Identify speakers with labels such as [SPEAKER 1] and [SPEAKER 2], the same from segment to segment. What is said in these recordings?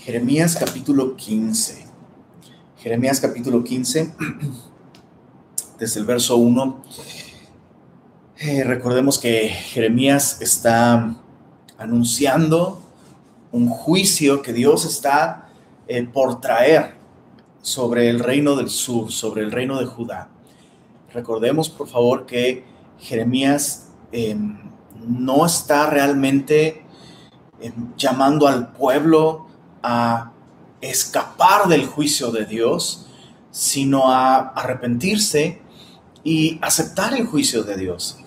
[SPEAKER 1] Jeremías capítulo 15. Jeremías capítulo 15, desde el verso 1. Eh, recordemos que Jeremías está anunciando un juicio que Dios está eh, por traer sobre el reino del sur, sobre el reino de Judá. Recordemos, por favor, que Jeremías em, no está realmente em, llamando al pueblo a escapar del juicio de Dios, sino a arrepentirse y aceptar el juicio de Dios.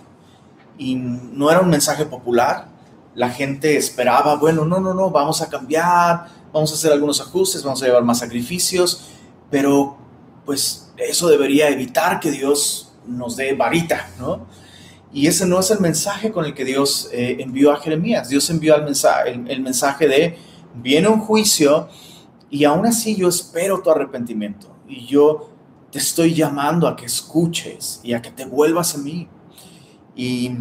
[SPEAKER 1] Y no era un mensaje popular, la gente esperaba, bueno, no, no, no, vamos a cambiar, vamos a hacer algunos ajustes, vamos a llevar más sacrificios, pero pues eso debería evitar que Dios nos dé varita, ¿no? Y ese no es el mensaje con el que Dios eh, envió a Jeremías. Dios envió el mensaje, el mensaje de, viene un juicio y aún así yo espero tu arrepentimiento y yo te estoy llamando a que escuches y a que te vuelvas a mí. Y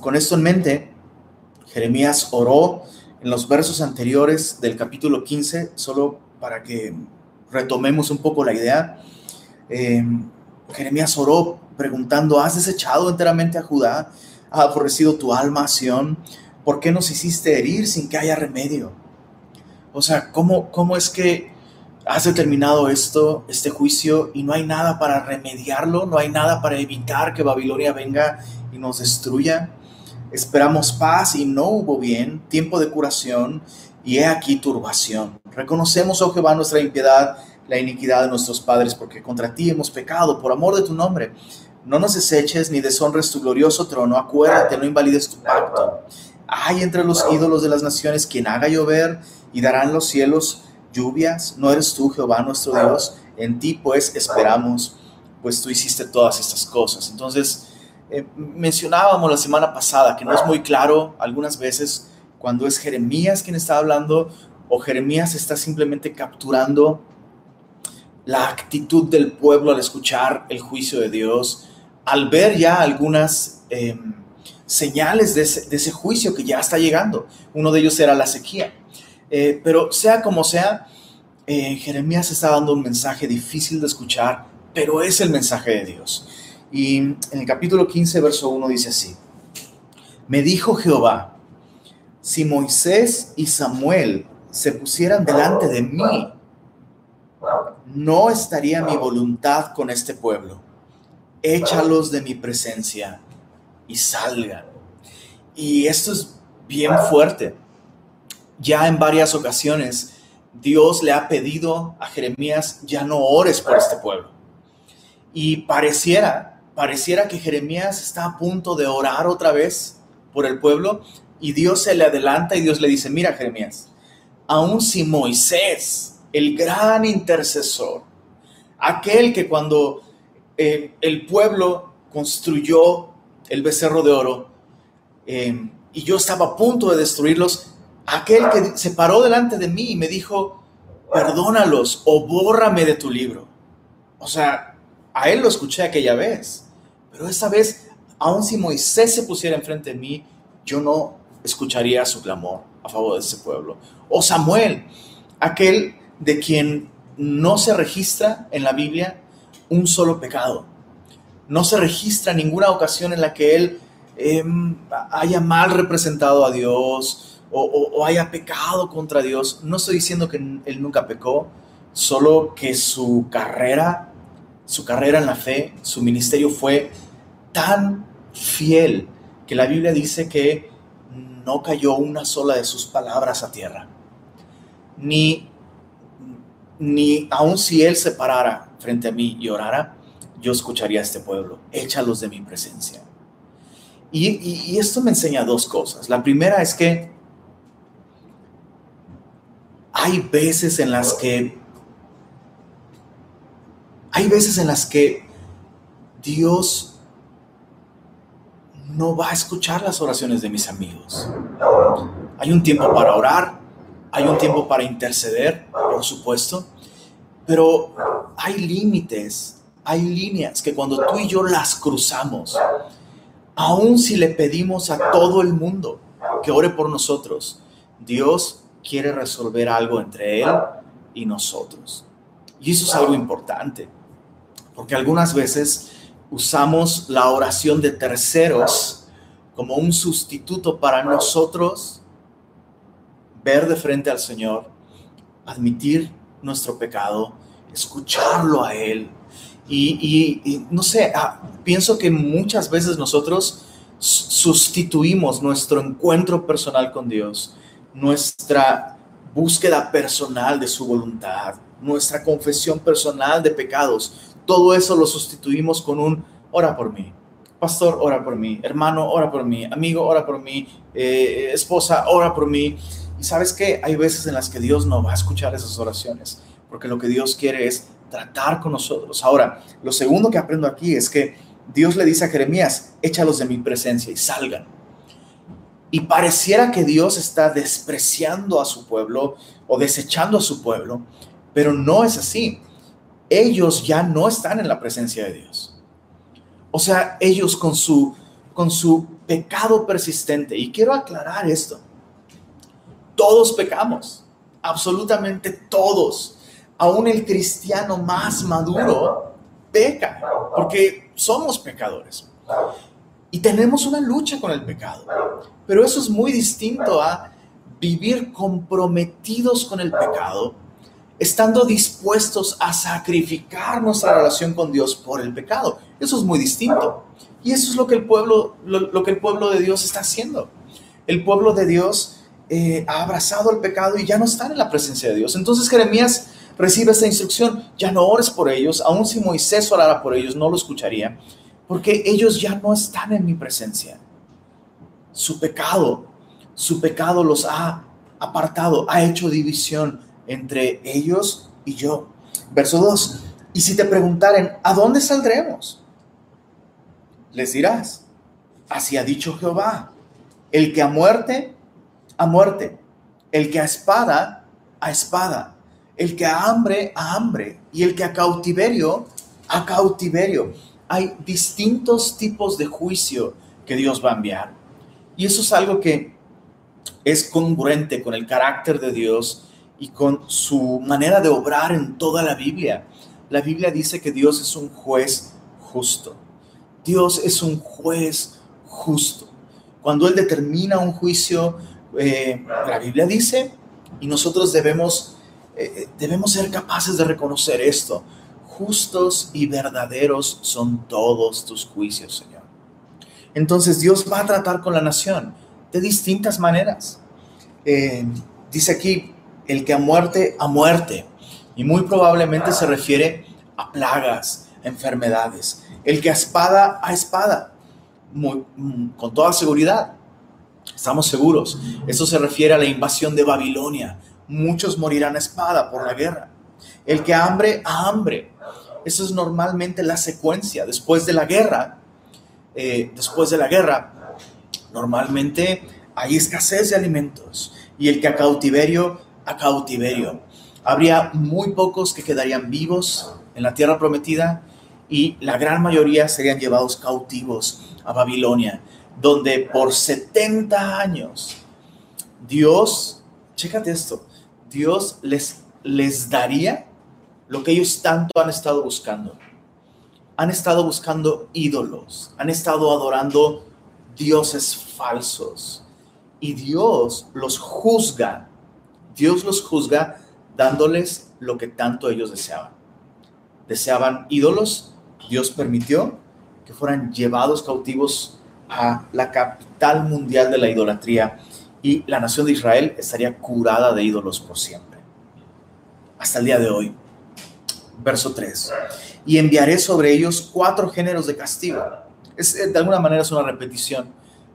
[SPEAKER 1] con esto en mente, Jeremías oró en los versos anteriores del capítulo 15, solo para que retomemos un poco la idea. Eh, Jeremías oró preguntando, ¿has desechado enteramente a Judá? ¿Ha aborrecido tu alma, Sión? ¿Por qué nos hiciste herir sin que haya remedio? O sea, ¿cómo, cómo es que has determinado esto, este juicio, y no hay nada para remediarlo? ¿No hay nada para evitar que Babilonia venga y nos destruya? Esperamos paz y no hubo bien, tiempo de curación, y he aquí turbación. Reconocemos, oh Jehová, nuestra impiedad, la iniquidad de nuestros padres, porque contra ti hemos pecado, por amor de tu nombre. No nos deseches ni deshonres tu glorioso trono, acuérdate, no invalides tu pacto. Hay entre los ídolos de las naciones quien haga llover y darán los cielos lluvias. ¿No eres tú, Jehová, nuestro Dios? En ti, pues, esperamos, pues tú hiciste todas estas cosas. Entonces, eh, mencionábamos la semana pasada que no es muy claro algunas veces cuando es Jeremías quien está hablando o Jeremías está simplemente capturando la actitud del pueblo al escuchar el juicio de Dios, al ver ya algunas em, señales de ese, juicio que ya está llegando. Uno de ellos era la sequía. Eh, pero sea como sea, eh, Jeremías está dando un mensaje difícil de escuchar, pero es el mensaje de Dios. Y en el capítulo 15, verso 1 dice así, me dijo Jehová, si Moisés y Samuel se pusieran delante de mí, no estaría mi voluntad con este pueblo. Échalos de mi presencia y salgan. Y esto es bien fuerte ya en varias ocasiones Dios le ha pedido a Jeremías, ya no ores por este pueblo. Y pareciera, pareciera que Jeremías está a punto de orar otra vez por el pueblo y Dios se le adelanta y Dios le dice, mira Jeremías, aun si Moisés, el gran intercesor, aquel que cuando eh, el pueblo construyó el becerro de oro eh, y yo estaba a punto de destruirlos, aquel que se paró delante de mí y me dijo, perdónalos o bórrame de tu libro. O sea, a él lo escuché aquella vez, pero esa vez, aun si Moisés se pusiera enfrente de mí, yo no escucharía su clamor a favor de ese pueblo. O Samuel, aquel de quien no se registra en la Biblia un solo pecado. No se registra ninguna ocasión en la que él em, haya mal representado a Dios, o, haya pecado contra Dios. No estoy diciendo que él nunca pecó, solo que su carrera, su carrera en la fe, su ministerio fue tan fiel que la Biblia dice que no cayó una sola de sus palabras a tierra. Ni, ni aun si él se parara frente a mí y orara, yo escucharía a este pueblo. Échalos de mi presencia. y esto me enseña dos cosas. La primera es que hay veces en las que hay veces en las que Dios no va a escuchar las oraciones de mis amigos. Hay un tiempo para orar, hay un tiempo para interceder, por supuesto, pero hay límites, hay líneas que cuando tú y yo las cruzamos, aun si le pedimos a todo el mundo que ore por nosotros, Dios quiere resolver algo entre Él y nosotros. Y eso es algo importante, porque algunas veces usamos la oración de terceros como un sustituto para nosotros ver de frente al Señor, admitir nuestro pecado, escucharlo a Él. Y, no sé, ah, pienso que muchas veces nosotros sustituimos nuestro encuentro personal con Dios, nuestra búsqueda personal de su voluntad, nuestra confesión personal de pecados, todo eso lo sustituimos con un ora por mí. Pastor, ora por mí. Hermano, ora por mí. Amigo, ora por mí. Eh, esposa, ora por mí. Y sabes que hay veces en las que Dios no va a escuchar esas oraciones, porque lo que Dios quiere es tratar con nosotros. Ahora, lo segundo que aprendo aquí es que Dios le dice a Jeremías, échalos de mi presencia y salgan. Y pareciera que Dios está despreciando a su pueblo o desechando a su pueblo, pero no es así. Ellos ya no están en la presencia de Dios. O sea, ellos con su, con su pecado persistente. Y quiero aclarar esto. Todos pecamos, absolutamente todos. Aún el cristiano más maduro peca, porque somos pecadores. Y tenemos una lucha con el pecado. Pero eso es muy distinto a vivir comprometidos con el pecado, estando dispuestos a sacrificar nuestra relación con Dios por el pecado. Eso es muy distinto. Y eso es lo que el pueblo, lo, que el pueblo de Dios está haciendo. El pueblo de Dios eh, ha abrazado el pecado y ya no están en la presencia de Dios. Entonces Jeremías recibe esta instrucción, ya no ores por ellos, aun si Moisés orara por ellos, no lo escucharía porque ellos ya no están en mi presencia. Su pecado, su pecado los ha apartado, ha hecho división entre ellos y yo. Verso 2. Y si te preguntaren, ¿a dónde saldremos? Les dirás, así ha dicho Jehová, el que a muerte, a muerte, el que a espada, a espada, el que a hambre, a hambre, y el que a cautiverio, a cautiverio hay distintos tipos de juicio que Dios va a enviar. Y eso es algo que es congruente con el carácter de Dios y con su manera de obrar en toda la Biblia. La Biblia dice que Dios es un juez justo. Dios es un juez justo. Cuando Él determina un juicio, eh, la Biblia dice, y nosotros debemos, eh, debemos ser capaces de reconocer esto justos y verdaderos son todos tus juicios, Señor. Entonces Dios va a tratar con la nación de distintas maneras. Eh, dice aquí, el que a muerte, a muerte. Y muy probablemente se refiere a plagas, enfermedades. El que a espada, a espada. Mm, con toda seguridad. Estamos seguros. Eso se refiere a la invasión de Babilonia. Muchos morirán a espada por la guerra. El que hambre, a hambre. Eso es normalmente la secuencia. Después de la guerra, eh, después de la guerra, normalmente hay escasez de alimentos y el que a cautiverio, a cautiverio. Habría muy pocos que quedarían vivos en la tierra prometida y la gran mayoría serían llevados cautivos a Babilonia, donde por 70 años Dios, chécate esto, Dios les, les daría lo que ellos tanto han estado buscando. Han estado buscando ídolos, han estado adorando dioses falsos. Y Dios los juzga, Dios los juzga dándoles lo que tanto ellos deseaban. Deseaban ídolos, Dios permitió que fueran llevados cautivos a la capital mundial de la idolatría y la nación de Israel estaría curada de ídolos por siempre. Hasta el día de hoy verso 3. Y enviaré sobre ellos cuatro géneros de castigo. Es, eh, de alguna manera es una repetición,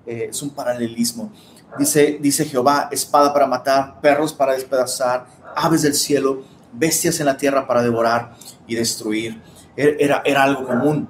[SPEAKER 1] eh, es un paralelismo. Dice, dice Jehová, espada para matar, perros para despedazar, aves del cielo, bestias en la tierra para devorar y destruir. Er, era, era algo común.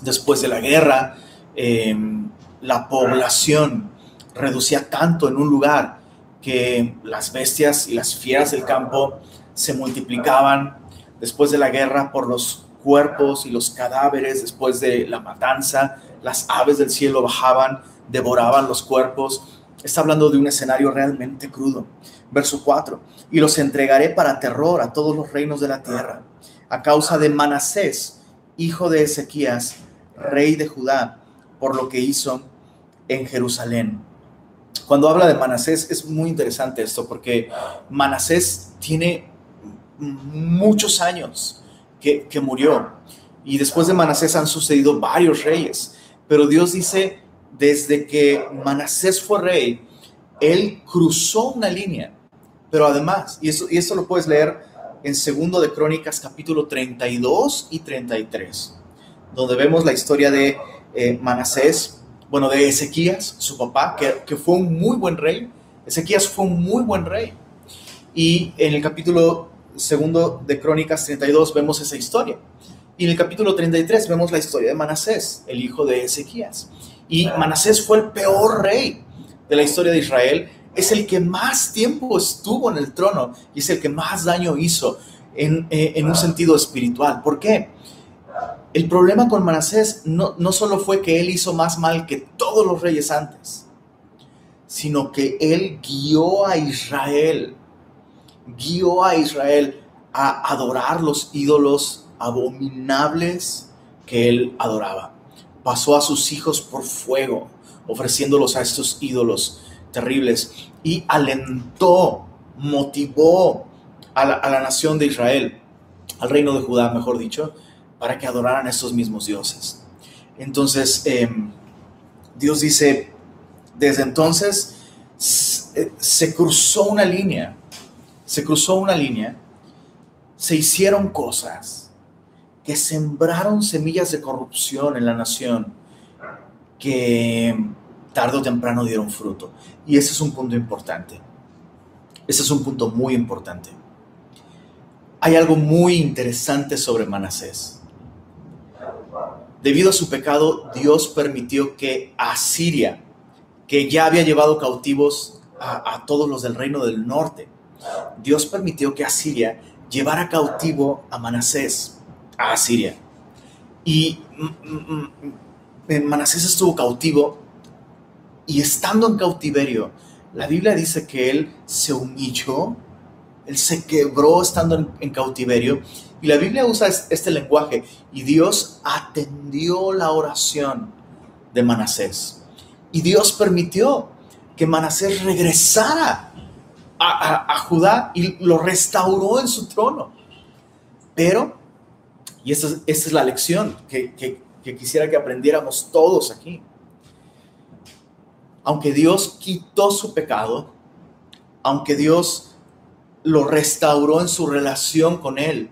[SPEAKER 1] Después de la guerra, em, la población reducía tanto en un lugar que las bestias y las fieras del campo se multiplicaban después de la guerra por los cuerpos y los cadáveres, después de la matanza, las aves del cielo bajaban, devoraban los cuerpos. Está hablando de un escenario realmente crudo. Verso 4, y los entregaré para terror a todos los reinos de la tierra, a causa de Manasés, hijo de Ezequías, rey de Judá, por lo que hizo en Jerusalén. Cuando habla de Manasés es muy interesante esto, porque Manasés tiene muchos años que, que murió, y después de Manasés han sucedido varios reyes, pero Dios dice, desde que Manasés fue rey, él cruzó una línea pero además, y eso, y esto lo puedes leer en segundo de Crónicas capítulo 32 y 33, donde vemos la historia de eh, Manasés, bueno, de Ezequías, su papá, que, que fue un muy buen rey. Ezequías fue un muy buen rey. Y en el capítulo segundo de Crónicas 32 vemos esa historia. Y en el capítulo 33 vemos la historia de Manasés, el hijo de Ezequías. Y Manasés fue el peor rey de la historia de Israel es el que más tiempo estuvo en el trono y es el que más daño hizo en, eh, un sentido espiritual. ¿Por qué? El problema con Manasés no, no solo fue que él hizo más mal que todos los reyes antes, sino que él guió a Israel, guió a Israel a adorar los ídolos abominables que él adoraba. Pasó a sus hijos por fuego, ofreciéndolos a estos ídolos terribles y alentó, motivó a la, nación de Israel, al reino de Judá, mejor dicho, para que adoraran a estos mismos dioses. Entonces, em, Dios dice, desde entonces eh, se cruzó una línea, se cruzó una línea, se hicieron cosas que sembraron semillas de corrupción en la nación, que tarde o temprano dieron fruto. Y ese es un punto importante. Ese es un punto muy importante. Hay algo muy interesante sobre Manasés. Debido a su pecado, Dios permitió que Asiria, que ya había llevado cautivos a, todos los del reino del norte, Dios permitió que Asiria llevara cautivo a Manasés, a Asiria. Y Manasés estuvo cautivo y estando en cautiverio, la Biblia dice que él se humilló, él se quebró estando en, cautiverio. Y la Biblia usa este lenguaje. Y Dios atendió la oración de Manasés. Y Dios permitió que Manasés regresara a, Judá y lo restauró en su trono. Pero, y esta, es la lección que quisiera que aprendiéramos todos aquí aunque Dios quitó su pecado, aunque Dios lo restauró en su relación con Él,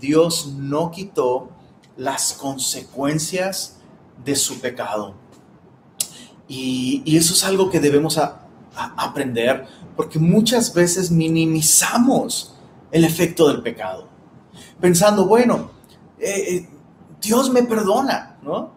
[SPEAKER 1] Dios no quitó las consecuencias de su pecado. Y, eso es algo que debemos aprender, porque muchas veces minimizamos el efecto del pecado, pensando, bueno, eh, eh, Dios me perdona, ¿no?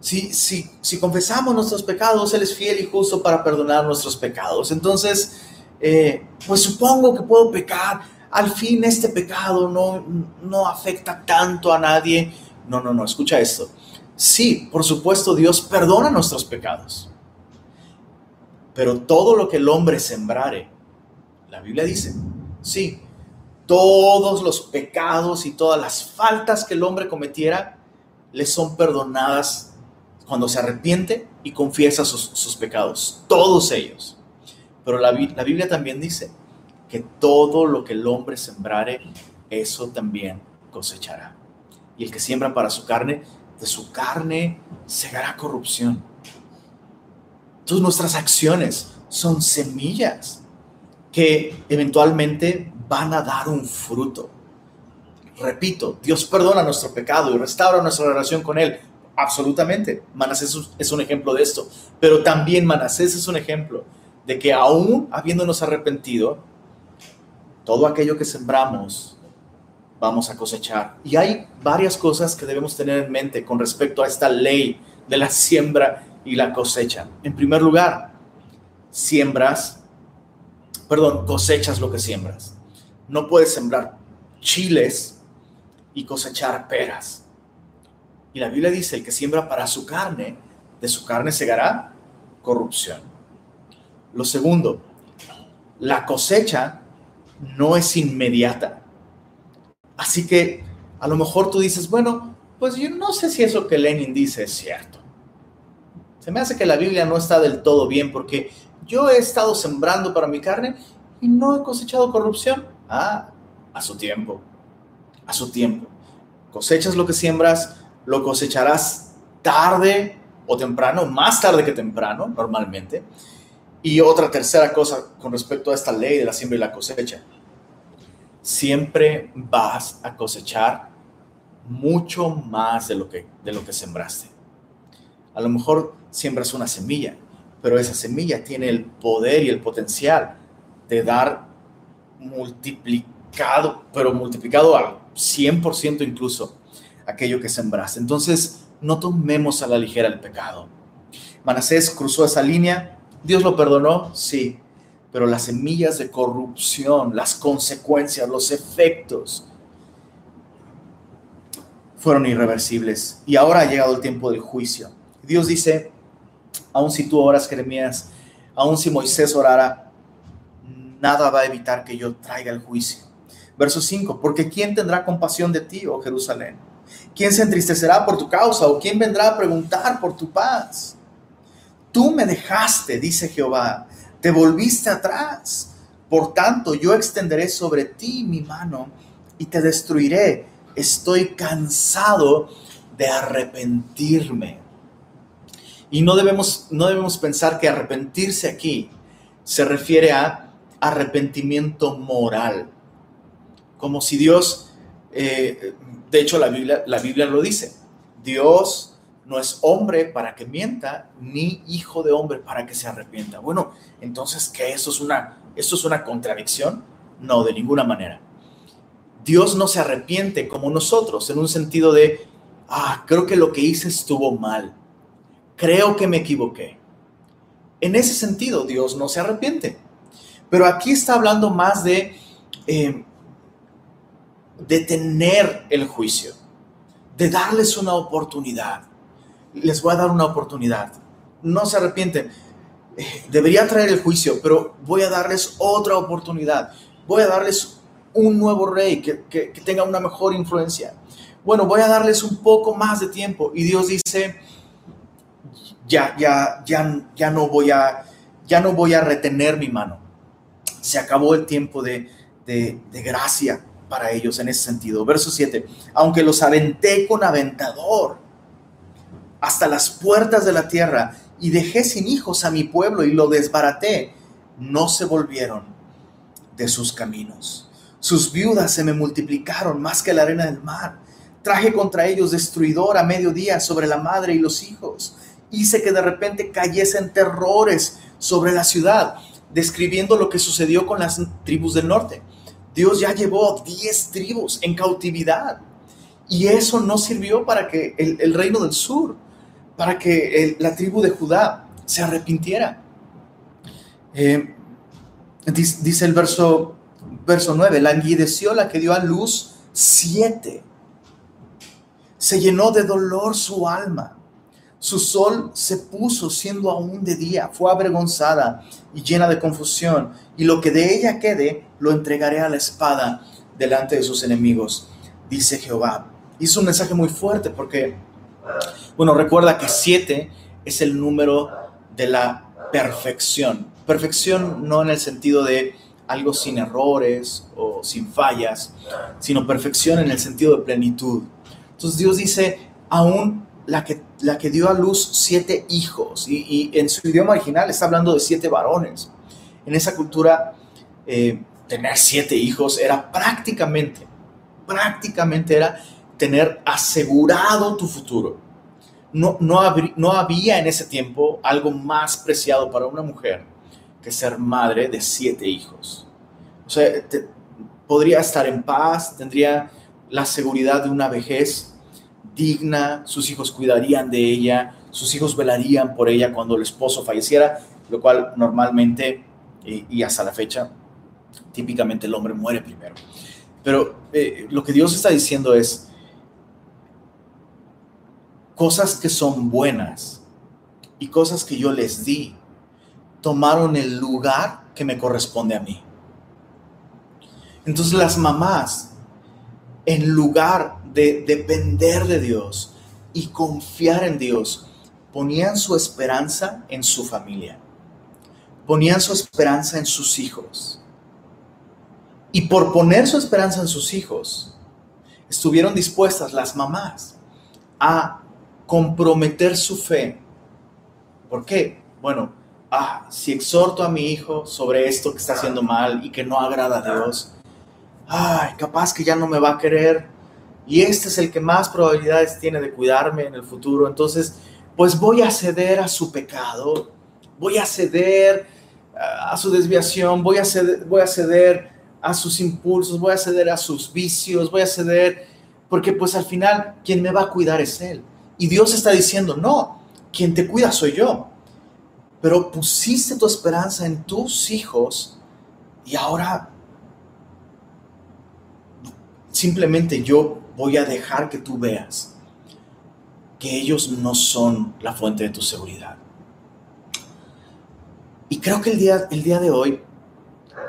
[SPEAKER 1] Si, si, si, confesamos nuestros pecados, Él es fiel y justo para perdonar nuestros pecados. Entonces, eh, pues supongo que puedo pecar. Al fin este pecado no, no afecta tanto a nadie. No, no, no, escucha esto. Sí, por supuesto, Dios perdona nuestros pecados. Pero todo lo que el hombre sembrare, la Biblia dice, sí, todos los pecados y todas las faltas que el hombre cometiera le son perdonadas cuando se arrepiente y confiesa sus, pecados, todos ellos. Pero la, la, Biblia también dice que todo lo que el hombre sembrare, eso también cosechará. Y el que siembra para su carne, de su carne segará corrupción. Entonces nuestras acciones son semillas que eventualmente van a dar un fruto. Repito, Dios perdona nuestro pecado y restaura nuestra relación con Él, Absolutamente. Manasés es un ejemplo de esto. Pero también Manasés es un ejemplo de que aún habiéndonos arrepentido, todo aquello que sembramos vamos a cosechar. Y hay varias cosas que debemos tener en mente con respecto a esta ley de la siembra y la cosecha. En primer lugar, siembras, perdón, cosechas lo que siembras. No puedes sembrar chiles y cosechar peras. Y la Biblia dice, el que siembra para su carne, de su carne segará corrupción. Lo segundo, la cosecha no es inmediata. Así que a lo mejor tú dices, bueno, pues yo no sé si eso que Lenin dice es cierto. Se me hace que la Biblia no está del todo bien porque yo he estado sembrando para mi carne y no he cosechado corrupción. Ah, a su tiempo, a su tiempo. Cosechas lo que siembras, lo cosecharás tarde o temprano, más tarde que temprano, normalmente. Y otra tercera cosa con respecto a esta ley de la siembra y la cosecha. Siempre vas a cosechar mucho más de lo que, de lo que sembraste. A lo mejor siembras una semilla, pero esa semilla tiene el poder y el potencial de dar multiplicado, pero multiplicado al 100% incluso aquello que sembraste. Entonces, no tomemos a la ligera el pecado. Manasés cruzó esa línea, Dios lo perdonó, sí, pero las semillas de corrupción, las consecuencias, los efectos fueron irreversibles. Y ahora ha llegado el tiempo del juicio. Dios dice, aun si tú oras, Jeremías, aun si Moisés orara, nada va a evitar que yo traiga el juicio. Verso 5, porque ¿quién tendrá compasión de ti, oh Jerusalén? ¿Quién se entristecerá por tu causa o quién vendrá a preguntar por tu paz? Tú me dejaste, dice Jehová, te volviste atrás. Por tanto, yo extenderé sobre ti mi mano y te destruiré. Estoy cansado de arrepentirme. Y no debemos, no debemos pensar que arrepentirse aquí se refiere a arrepentimiento moral, como si Dios eh, de hecho, la Biblia, la Biblia lo dice. Dios no es hombre para que mienta, ni hijo de hombre para que se arrepienta. Bueno, entonces, ¿qué? ¿Eso es una, ¿Esto es una contradicción? No, de ninguna manera. Dios no se arrepiente como nosotros, en un sentido de, ah, creo que lo que hice estuvo mal. Creo que me equivoqué. En ese sentido, Dios no se arrepiente. Pero aquí está hablando más de eh, detener el juicio, de darles una oportunidad. Les voy a dar una oportunidad. No se arrepienten. Debería traer el juicio, pero voy a darles otra oportunidad. Voy a darles un nuevo rey que, que, tenga una mejor influencia. Bueno, voy a darles un poco más de tiempo. Y Dios dice, ya, ya, ya, ya no voy a, ya no voy a retener mi mano. Se acabó el tiempo de, de, de gracia para ellos en ese sentido. Verso 7, aunque los aventé con aventador hasta las puertas de la tierra y dejé sin hijos a mi pueblo y lo desbaraté, no se volvieron de sus caminos. Sus viudas se me multiplicaron más que la arena del mar. Traje contra ellos destruidor a mediodía sobre la madre y los hijos. Hice que de repente cayesen terrores sobre la ciudad, describiendo lo que sucedió con las tribus del norte Dios ya llevó 10 tribus en cautividad. Y eso no sirvió para que el, reino del sur, para que la tribu de Judá se arrepintiera. Eh, dice, el verso, verso 9, languideció la que dio a luz siete. Se llenó de dolor su alma. Su sol se puso siendo aún de día, fue avergonzada y llena de confusión, y lo que de ella quede lo entregaré a la espada delante de sus enemigos, dice Jehová. Hizo un mensaje muy fuerte porque, bueno, recuerda que siete es el número de la perfección. Perfección no en el sentido de algo sin errores o sin fallas, sino perfección en el sentido de plenitud. Entonces Dios dice, aún la que, la que dio a luz siete hijos, y, en su idioma original está hablando de siete varones. En esa cultura, eh, tener siete hijos era prácticamente, prácticamente era tener asegurado tu futuro. No, no, no había en ese tiempo algo más preciado para una mujer que ser madre de siete hijos. O sea, podría estar en paz, tendría la seguridad de una vejez digna, sus hijos cuidarían de ella, sus hijos velarían por ella cuando el esposo falleciera, lo cual normalmente y, hasta la fecha, típicamente el hombre muere primero. Pero eh, lo que Dios está diciendo es, cosas que son buenas y cosas que yo les di, tomaron el lugar que me corresponde a mí. Entonces las mamás, en lugar de depender de Dios y confiar en Dios, ponían su esperanza en su familia, ponían su esperanza en sus hijos. Y por poner su esperanza en sus hijos, estuvieron dispuestas las mamás a comprometer su fe. ¿Por qué? Bueno, ah, si exhorto a mi hijo sobre esto que está haciendo mal y que no agrada a Dios, ay, capaz que ya no me va a querer y este es el que más probabilidades tiene de cuidarme en el futuro, entonces, pues voy a ceder a su pecado, voy a ceder a su desviación, voy a ceder, voy a ceder a sus impulsos, voy a ceder a sus vicios, voy a ceder, porque pues al final quien me va a cuidar es Él. Y Dios está diciendo, no, quien te cuida soy yo. Pero pusiste tu esperanza en tus hijos y ahora simplemente yo voy a dejar que tú veas que ellos no son la fuente de tu seguridad. Y creo que el día, el día de hoy,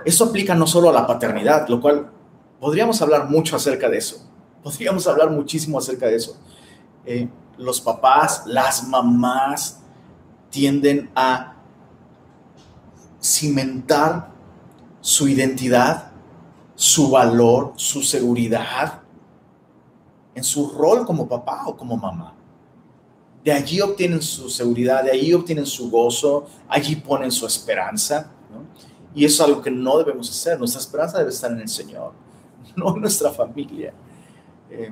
[SPEAKER 1] eso aplica no solo a la paternidad, lo cual podríamos hablar mucho acerca de eso. Podríamos hablar muchísimo acerca de eso. Eh, los papás, las mamás tienden a cimentar su identidad, su valor, su seguridad en su rol como papá o como mamá. De allí obtienen su seguridad, de allí obtienen su gozo, allí ponen su esperanza. Y eso es algo que no debemos hacer. Nuestra esperanza debe estar en el Señor, no en nuestra familia. Eh,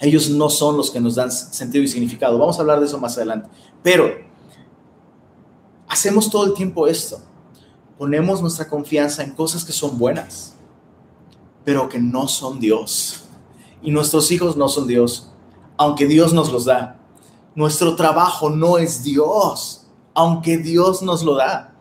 [SPEAKER 1] ellos no son los que nos dan sentido y significado. Vamos a hablar de eso más adelante. Pero hacemos todo el tiempo esto. Ponemos nuestra confianza en cosas que son buenas, pero que no son Dios. Y nuestros hijos no son Dios, aunque Dios nos los da. Nuestro trabajo no es Dios, aunque Dios nos lo da.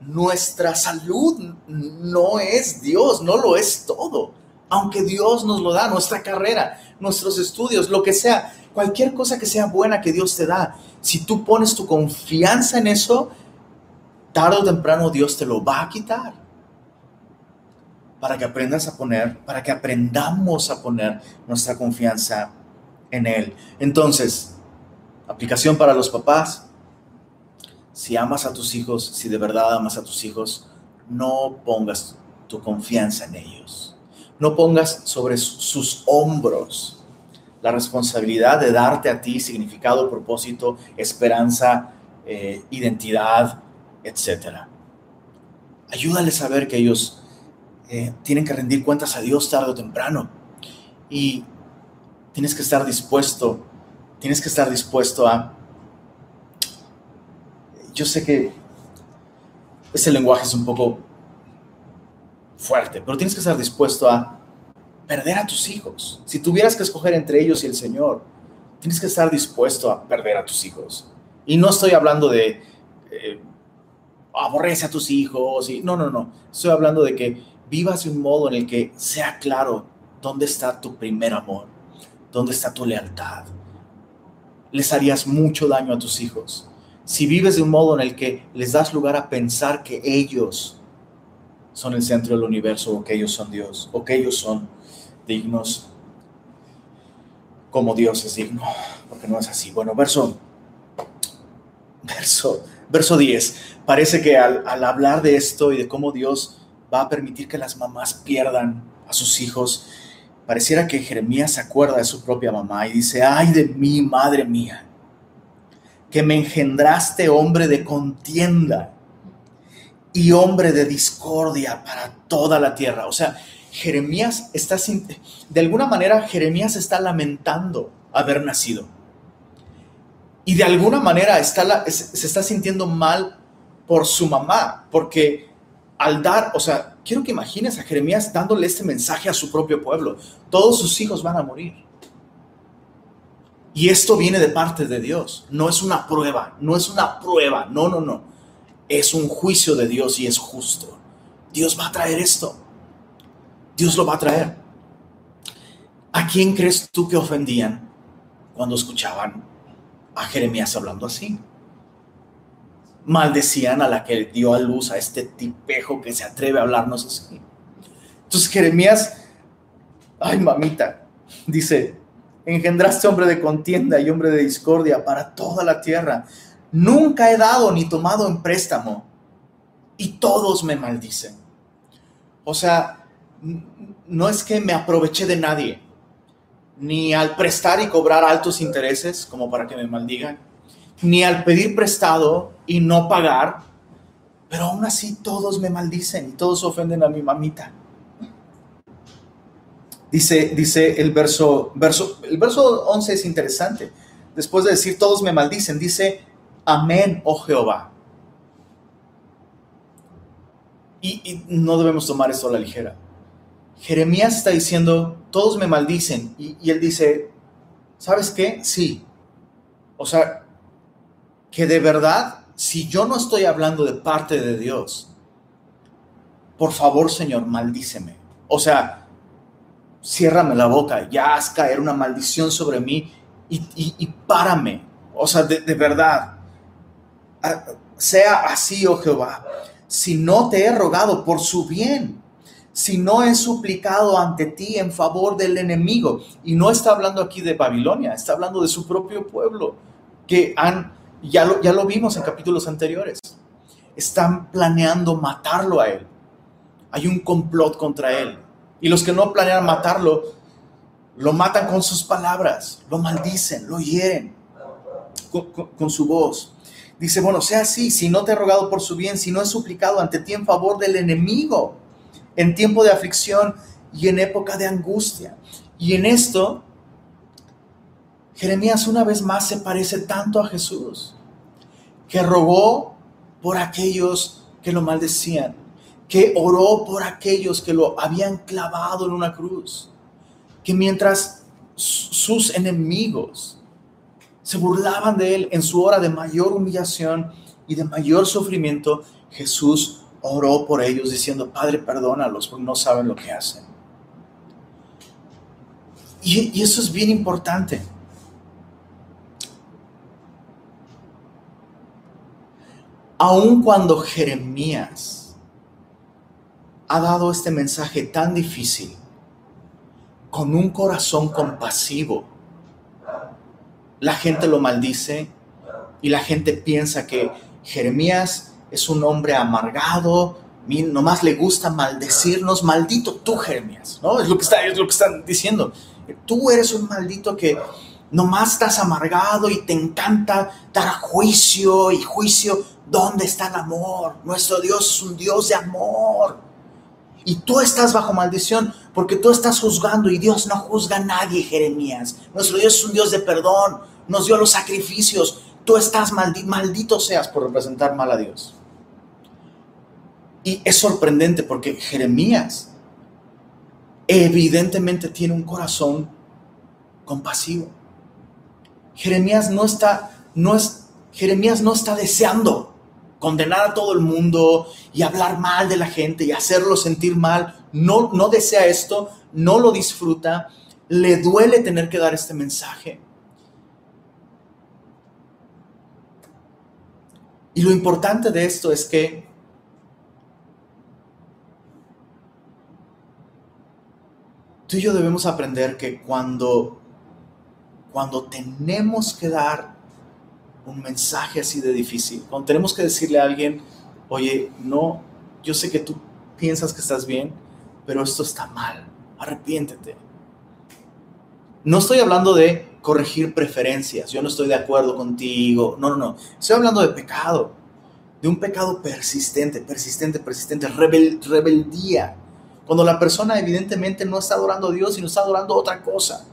[SPEAKER 1] Nuestra salud no es Dios, no lo es todo, aunque Dios nos lo da. Nuestra carrera, nuestros estudios, lo que sea, cualquier cosa que sea buena que Dios te da, si tú pones tu confianza en eso, tarde o temprano Dios te lo va a quitar. Para que aprendas a poner, para que aprendamos a poner nuestra confianza en Él. Entonces, aplicación para los papás. Si amas a tus hijos, si de verdad amas a tus hijos, no pongas tu confianza en ellos no pongas sobre sus hombros la responsabilidad de darte a ti significado, propósito, esperanza, eh, identidad, etc. Ayúdales a ver que ellos eh, tienen que rendir cuentas a Dios tarde o temprano. Y tienes que estar dispuesto, tienes que estar dispuesto a... Yo sé que ese lenguaje es un poco fuerte, pero tienes que estar dispuesto a perder a tus hijos. Si tuvieras que escoger entre ellos y el Señor, tienes que estar dispuesto a perder a tus hijos. Y no estoy hablando de eh, aborrece a tus hijos, y, no, no, no. Estoy hablando de que vivas de un modo en el que sea claro dónde está tu primer amor, dónde está tu lealtad. Les harías mucho daño a tus hijos. Si vives de un modo en el que les das lugar a pensar que ellos son el centro del universo o que ellos son Dios o que ellos son dignos como Dios es digno, porque no es así. Bueno, verso, verso, verso 10. Parece que al, al hablar de esto y de cómo Dios va a permitir que las mamás pierdan a sus hijos, pareciera que Jeremías se acuerda de su propia mamá y dice, ay de mí, madre mía, que me engendraste hombre de contienda y hombre de discordia para toda la tierra. O sea, Jeremías está, de alguna manera, Jeremías está lamentando haber nacido. Y de alguna manera está se está sintiendo mal por su mamá, porque al dar, o sea, quiero que imagines a Jeremías dándole este mensaje a su propio pueblo. Todos sus hijos van a morir. Y esto viene de parte de Dios. No es una prueba, no es una prueba, no, no, no es un juicio de Dios y es justo. Dios va a traer esto. Dios lo va a traer. ¿A quién crees tú que ofendían cuando escuchaban a Jeremías hablando así? maldecían a la que dio a luz a este tipejo que se atreve a hablarnos así. Entonces Jeremías, ay mamita, dice, engendraste hombre de contienda y hombre de discordia para toda la tierra. Nunca he dado ni tomado en préstamo y todos me maldicen. O sea, no es que me aproveché de nadie, ni al prestar y cobrar altos intereses como para que me maldigan, ni al pedir prestado y no pagar, pero aún así todos me maldicen y todos ofenden a mi mamita. Dice, dice el verso, verso, el verso 11 es interesante. Después de decir todos me maldicen, dice, amén, oh Jehová. Y, no debemos tomar esto a la ligera. Jeremías está diciendo, todos me maldicen. Y, él dice, ¿sabes qué? Sí. O sea, que de verdad, si yo no estoy hablando de parte de Dios, por favor, Señor, maldíceme. O sea, ciérrame la boca, ya haz caer una maldición sobre mí y, párame. O sea, de, verdad, sea así, oh Jehová. Si no te he rogado por su bien, si no he suplicado ante ti en favor del enemigo. Y no está hablando aquí de Babilonia, está hablando de su propio pueblo, que han, ya lo, ya lo vimos en capítulos anteriores, están planeando matarlo a él. Hay un complot contra él. Y los que no planean matarlo, lo matan con sus palabras, lo maldicen, lo hieren con, su voz. Dice, bueno, sea así, si no te he rogado por su bien, si no he suplicado ante ti en favor del enemigo en tiempo de aflicción y en época de angustia. Y en esto, Jeremías una vez más se parece tanto a Jesús, que rogó por aquellos que lo maldecían, que oró por aquellos que lo habían clavado en una cruz, que mientras sus enemigos se burlaban de él en su hora de mayor humillación y de mayor sufrimiento, Jesús oró por ellos diciendo, Padre, perdónalos porque no saben lo que hacen. Y, eso es bien importante. Aun cuando Jeremías ha dado este mensaje tan difícil, con un corazón compasivo, la gente lo maldice y la gente piensa que Jeremías es un hombre amargado, nomás le gusta maldecirnos, maldito tú, Jeremías, ¿no? Es lo que, está, es lo que están diciendo. Tú eres un maldito que nomás estás amargado y te encanta dar juicio y juicio. ¿Dónde está el amor? Nuestro Dios es un Dios de amor. Y tú estás bajo maldición porque tú estás juzgando y Dios no juzga a nadie, Jeremías. Nuestro Dios es un Dios de perdón. Nos dio los sacrificios. Tú estás maldito, maldito seas por representar mal a Dios. Y es sorprendente porque Jeremías evidentemente tiene un corazón compasivo. Jeremías no está, no es, Jeremías no está deseando condenar a todo el mundo y hablar mal de la gente y hacerlo sentir mal. No, no desea esto, no lo disfruta, le duele tener que dar este mensaje. Y lo importante de esto es que tú y yo debemos aprender que cuando, cuando tenemos que dar un mensaje así de difícil, cuando tenemos que decirle a alguien, oye, no, yo sé que tú piensas que estás bien, pero esto está mal, arrepiéntete. No estoy hablando de corregir preferencias, yo no estoy de acuerdo contigo, no, no, no, estoy hablando de pecado, de un pecado persistente, persistente, persistente, rebeldía, cuando la persona evidentemente no está adorando a Dios, sino está adorando otra cosa.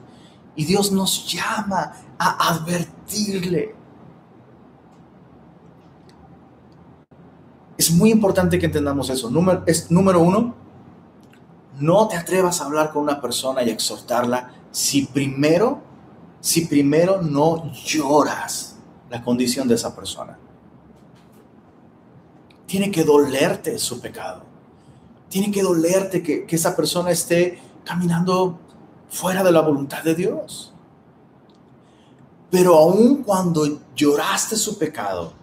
[SPEAKER 1] Y Dios nos llama a advertirle. Es muy importante que entendamos eso. Número, es, número uno, no te atrevas a hablar con una persona y exhortarla si primero, si primero no lloras la condición de esa persona. Tiene que dolerte su pecado tiene que dolerte que, esa persona esté caminando fuera de la voluntad de Dios. Pero aun cuando lloraste su pecado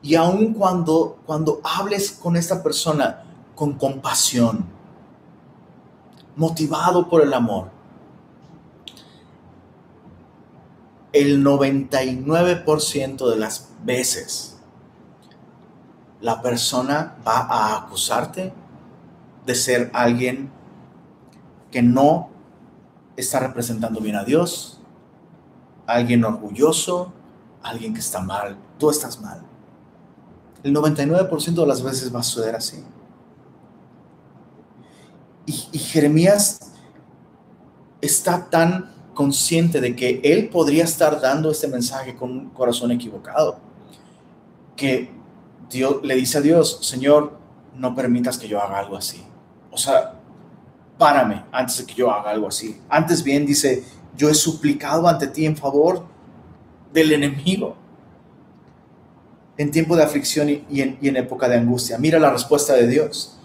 [SPEAKER 1] Y aun cuando, cuando hables con esta persona con compasión, motivado por el amor, el 99% de las veces la persona va a acusarte de ser alguien que no está representando bien a Dios, alguien orgulloso, alguien que está mal, tú estás mal. El 99% de las veces va a suceder así. Y, Jeremías está tan consciente de que él podría estar dando este mensaje con un corazón equivocado, que Dios le dice a Dios, Señor, no permitas que yo haga algo así. O sea, párame antes de que yo haga algo así. Antes bien dice, yo he suplicado ante ti en favor del enemigo en tiempo de aflicción y, en, y en época de angustia. Mira la respuesta de Dios.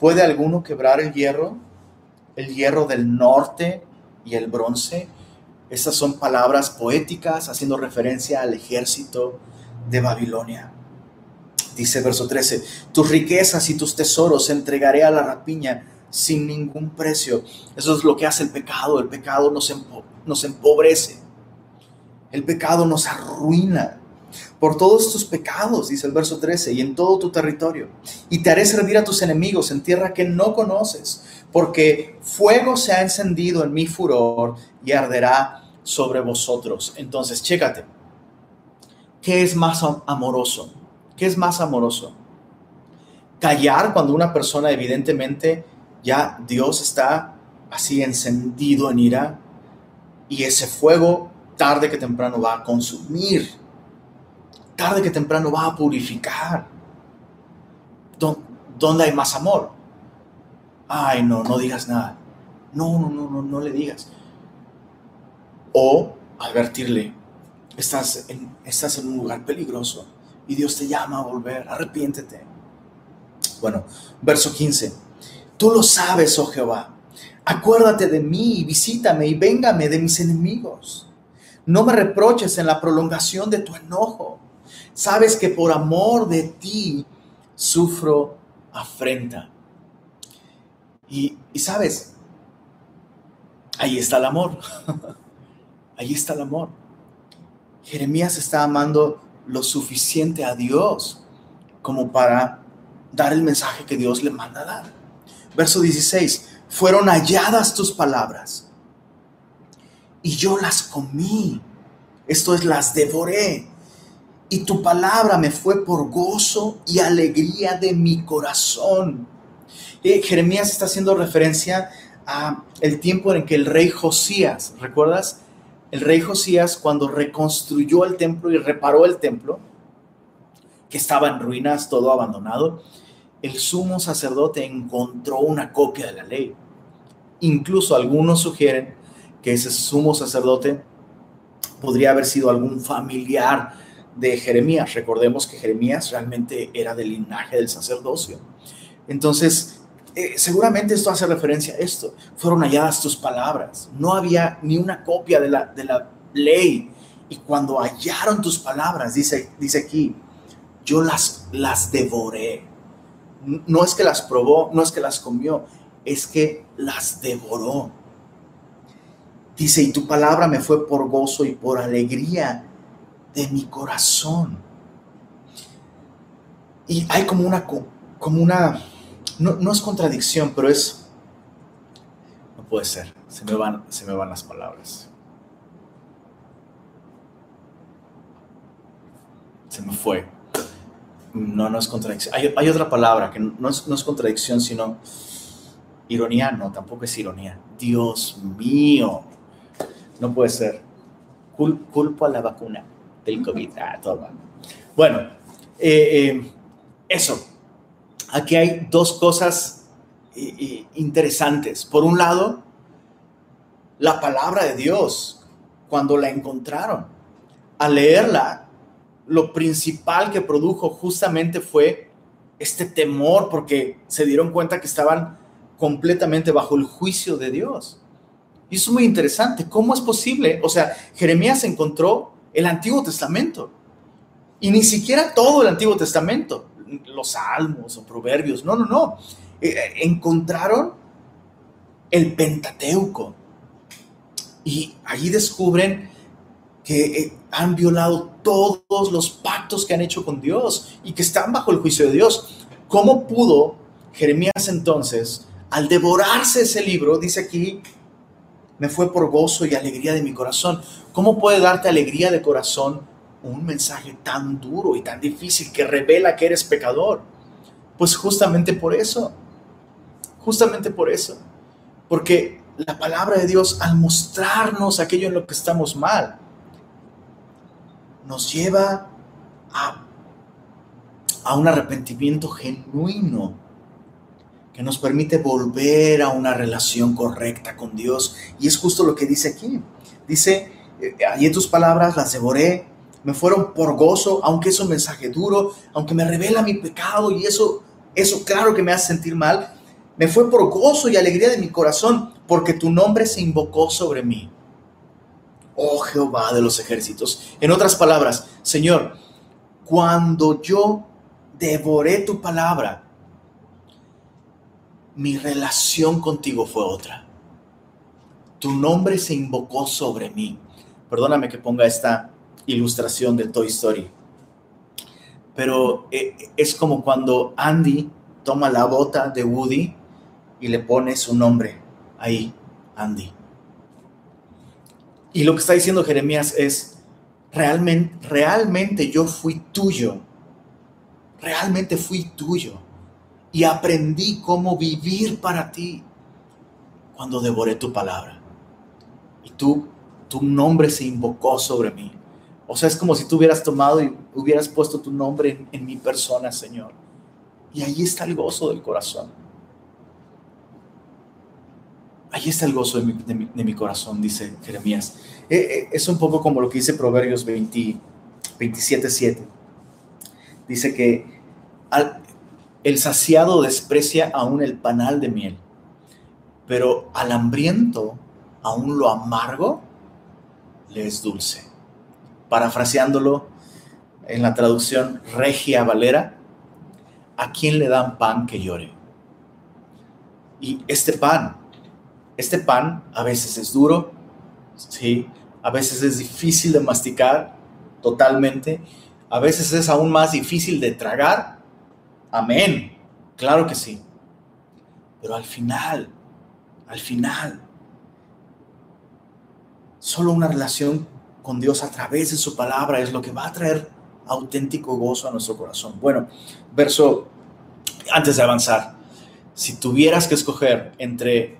[SPEAKER 1] ¿Puede alguno quebrar el hierro? El hierro del norte y el bronce estas son palabras poéticas haciendo referencia al ejército de Babilonia. Dice verso 13, tus riquezas y tus tesoros entregaré a la rapiña sin ningún precio. Eso es lo que hace el pecado. El pecado nos, nos empobrece. El pecado nos arruina. Por todos tus pecados, dice el verso 13, y en todo tu territorio. Y te haré servir a tus enemigos en tierra que no conoces porque fuego se ha encendido en mi furor y arderá sobre vosotros. Entonces, chécate, ¿qué es más amoroso? ¿Qué es más amoroso? Callar cuando una persona evidentemente ya Dios está así encendido en ira y ese fuego tarde que temprano va a consumir, tarde que temprano va a purificar. ¿Dónde hay más amor? ay, no, no digas nada. No, no, no, no, no le digas. O advertirle, estás en, estás en un lugar peligroso y Dios te llama a volver, arrepiéntete. Bueno, verso 15. Tú lo sabes, oh Jehová. Acuérdate de mí, visítame y véngame de mis enemigos. No me reproches en la prolongación de tu enojo. Sabes que por amor de ti sufro afrenta. Y, sabes, ahí está el amor. ahí está el amor. Jeremías está amando lo suficiente a Dios como para dar el mensaje que Dios le manda dar. Verso 16, fueron halladas tus palabras y yo las comí. Esto es, las devoré. Y tu palabra me fue por gozo y alegría de mi corazón. Jeremías está haciendo referencia a el tiempo en que el rey Josías, ¿recuerdas? El rey Josías cuando reconstruyó el templo y reparó el templo, que estaba en ruinas, todo abandonado, el sumo sacerdote encontró una copia de la ley. Incluso algunos sugieren que ese sumo sacerdote podría haber sido algún familiar de Jeremías. Recordemos que Jeremías realmente era del linaje del sacerdocio. Entonces, eh, seguramente esto hace referencia a esto. Fueron halladas tus palabras. No había ni una copia de la, de la ley. Y cuando hallaron tus palabras, dice, dice aquí, yo las, las devoré. No es que las probó, no es que las comió, es que las devoró. Dice, y tu palabra me fue por gozo y por alegría de mi corazón. Y hay como una, como una no, es contradicción, pero es... No puede ser, se me van, se me van las palabras. Se me fue. No, no es contradicción. Hay, otra palabra que no es, no es, contradicción, sino ironía. No, tampoco es ironía. Dios mío. No puede ser. culpo a la vacuna del COVID. Ah, todo Bueno, eh, eh, eso aquí hay dos cosas eh, eh, interesantes. Por un lado, la palabra de Dios, cuando la encontraron, al leerla, lo principal que produjo justamente fue este temor porque se dieron cuenta que estaban completamente bajo el juicio de Dios. Y es muy interesante. ¿Cómo es posible? O sea, Jeremías encontró el Antiguo Testamento Y ni siquiera todo el Antiguo Testamento, los salmos o proverbios, no, no, no. Eh, eh, encontraron el Pentateuco. Y allí descubren que eh, han violado todos los pactos que han hecho con Dios y que están bajo el juicio de Dios. ¿Cómo pudo Jeremías entonces, al devorarse ese libro, dice aquí, me fue por gozo y alegría de mi corazón? ¿Cómo puede darte alegría de corazón un mensaje tan duro y tan difícil que revela que eres pecador? Pues justamente por eso, justamente por eso, porque la palabra de Dios al mostrarnos aquello en lo que estamos mal, nos lleva a, a un arrepentimiento genuino que nos permite volver a una relación correcta con Dios. Y es justo lo que dice aquí. Dice, eh, allí tus palabras las devoré, me fueron por gozo, aunque es un mensaje duro, aunque me revela mi pecado y eso, eso claro que me hace sentir mal, me fue por gozo y alegría de mi corazón, porque tu nombre se invocó sobre mí oh Jehová de los ejércitos. En otras palabras, Señor, cuando yo devoré tu palabra, mi relación contigo fue otra. Tu nombre se invocó sobre mí. Perdóname que ponga esta ilustración de Toy Story. Pero eh, es como cuando Andy toma la bota de Woody y le pone su nombre ahí, Andy. Y lo que está diciendo Jeremías es, realmente, realmente yo fui tuyo, realmente fui tuyo. Y aprendí cómo vivir para ti cuando devoré tu palabra. Y tú, tu nombre se invocó sobre mí. O sea, es como si tú hubieras tomado y hubieras puesto tu nombre en, mi persona, Señor. Y ahí está el gozo del corazón. Ahí está el gozo de mi, corazón, dice Jeremías. Eh, eh, es un poco como lo que dice Proverbios 27, 7. Dice que el saciado desprecia aún el panal de miel, pero al hambriento aún lo amargo le es dulce. Parafraseándolo en la traducción Regia Valera, ¿a quién le dan pan que llore? Y este pan este pan a veces es duro, ¿sí? A veces es difícil de masticar totalmente. A veces es aún más difícil de tragar. Amén. Claro que sí. Pero al final, al final, solo una relación con Dios a través de su palabra es lo que va a traer auténtico gozo a nuestro corazón. Bueno, verso, antes de avanzar, si tuvieras que escoger entre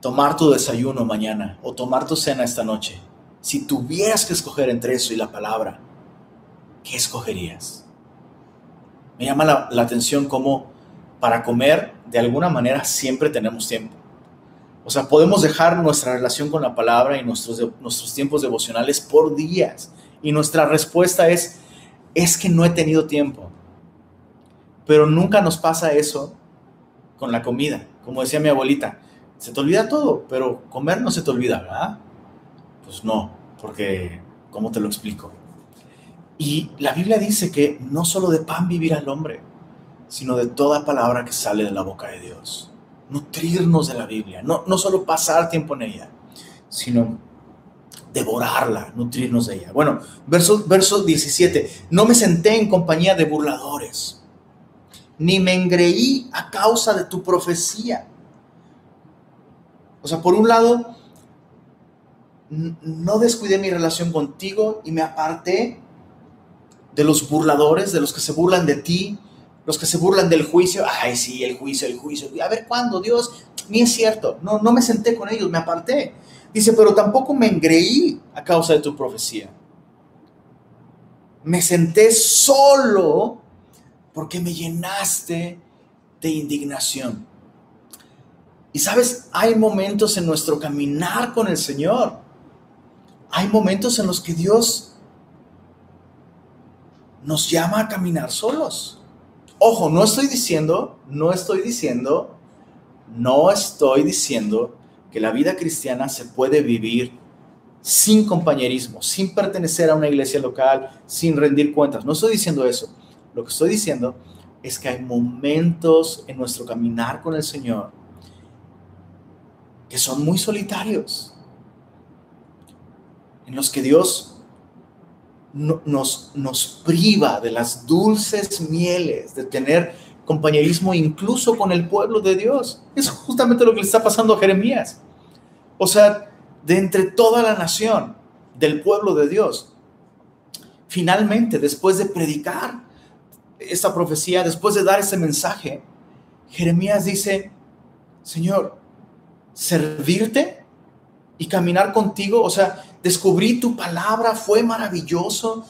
[SPEAKER 1] tomar tu desayuno mañana o tomar tu cena esta noche, si tuvieras que escoger entre eso y la palabra, ¿qué escogerías? Me llama la, atención cómo para comer, de alguna manera, siempre tenemos tiempo. O sea, podemos dejar nuestra relación con la palabra y nuestros, nuestros tiempos devocionales por días. Y nuestra respuesta es, es que no he tenido tiempo. Pero nunca nos pasa eso con la comida. Como decía mi abuelita, se te olvida todo, pero comer no se te olvida, ¿verdad? Pues no, porque, ¿cómo te lo explico? Y la Biblia dice que no solo de pan vivirá el hombre, sino de toda palabra que sale de la boca de Dios. Nutrirnos de la Biblia, no, no solo pasar tiempo en ella, sino devorarla, nutrirnos de ella. Bueno, verso, verso 17, no me senté en compañía de burladores, ni me engreí a causa de tu profecía o sea, por un lado, no descuidé mi relación contigo y me aparté de los burladores, de los que se burlan de ti, los que se burlan del juicio. Ay, sí, el juicio, el juicio. A ver, ¿cuándo? Dios, ni es cierto. No, no me senté con ellos, me aparté. Dice, pero tampoco me engreí a causa de tu profecía. Me senté solo porque me llenaste de indignación. Y sabes, hay momentos en nuestro caminar con el Señor. Hay momentos en los que Dios nos llama a caminar solos. Ojo, no estoy diciendo, no estoy diciendo, no estoy diciendo que la vida cristiana se puede vivir sin compañerismo, sin pertenecer a una iglesia local, sin rendir cuentas. No estoy diciendo eso. Lo que estoy diciendo es que hay momentos en nuestro caminar con el Señor que son muy solitarios, en los que Dios nos, nos priva de las dulces mieles, de tener compañerismo incluso con el pueblo de Dios. Es justamente lo que le está pasando a Jeremías. O sea, de entre toda la nación, del pueblo de Dios. Finalmente, después de predicar esta profecía, después de dar ese mensaje, Jeremías dice, Señor, servirte y caminar contigo, o sea, descubrí tu palabra, fue maravilloso,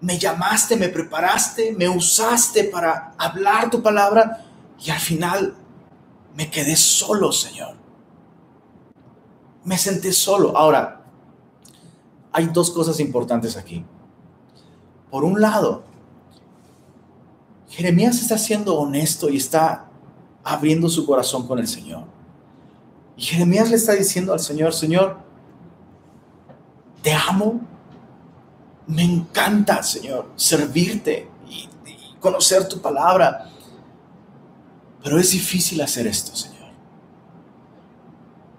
[SPEAKER 1] me llamaste, me preparaste, me usaste para hablar tu palabra y al final me quedé solo, Señor. Me senté solo. Ahora, hay dos cosas importantes aquí. Por un lado, Jeremías está siendo honesto y está abriendo su corazón con el Señor. Y Jeremías le está diciendo al Señor, Señor, te amo, me encanta, Señor, servirte y, conocer tu palabra. Pero es difícil hacer esto, Señor.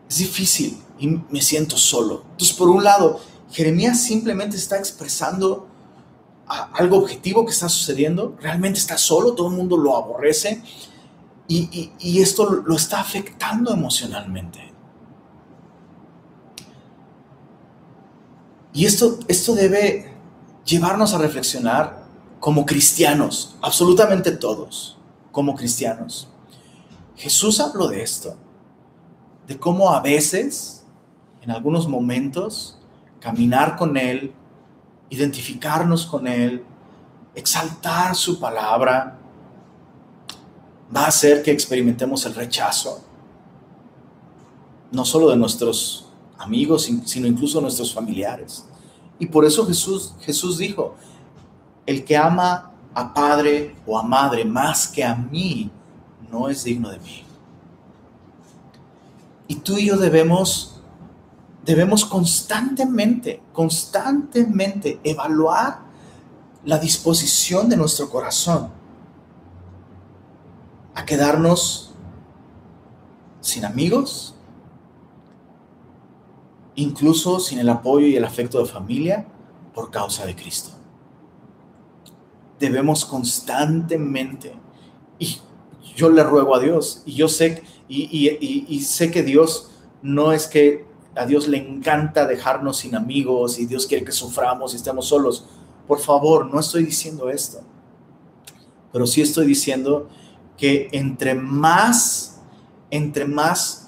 [SPEAKER 1] Es difícil y me siento solo. Entonces, por un lado, Jeremías simplemente está expresando algo objetivo que está sucediendo. Realmente está solo, todo el mundo lo aborrece y, esto lo está afectando emocionalmente. Y esto, esto debe llevarnos a reflexionar como cristianos, absolutamente todos, como cristianos. Jesús habló de esto, de cómo a veces, en algunos momentos, caminar con Él, identificarnos con Él, exaltar su palabra, va a hacer que experimentemos el rechazo, no solo de nuestros amigos, sino incluso nuestros familiares. Y por eso Jesús, Jesús dijo, el que ama a padre o a madre más que a mí, no es digno de mí. Y tú y yo debemos, debemos constantemente, constantemente evaluar la disposición de nuestro corazón a quedarnos sin amigos, incluso sin el apoyo y el afecto de familia, por causa de Cristo. Debemos constantemente, y yo le ruego a Dios, y yo sé, y, sé que Dios no es que a Dios le encanta dejarnos sin amigos y Dios quiere que suframos y estemos solos. Por favor, no estoy diciendo esto, pero sí estoy diciendo que entre más, entre más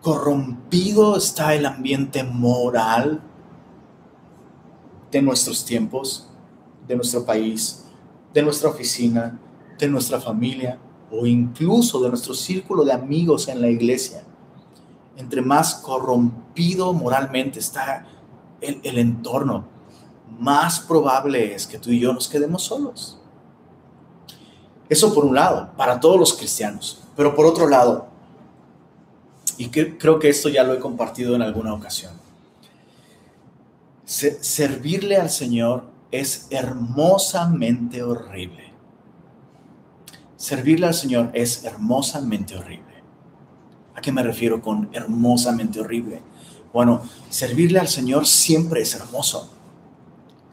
[SPEAKER 1] corrompido está el ambiente moral de nuestros tiempos, de nuestro país, de nuestra oficina, de nuestra familia o incluso de nuestro círculo de amigos en la iglesia. Entre más corrompido moralmente está el, el entorno, más probable es que tú y yo nos quedemos solos. Eso por un lado, para todos los cristianos. Pero por otro lado, y creo que esto ya lo he compartido en alguna ocasión. servirle al Señor es hermosamente horrible. Servirle al Señor es hermosamente horrible. ¿A qué me refiero con hermosamente horrible? Bueno, servirle al Señor siempre es hermoso.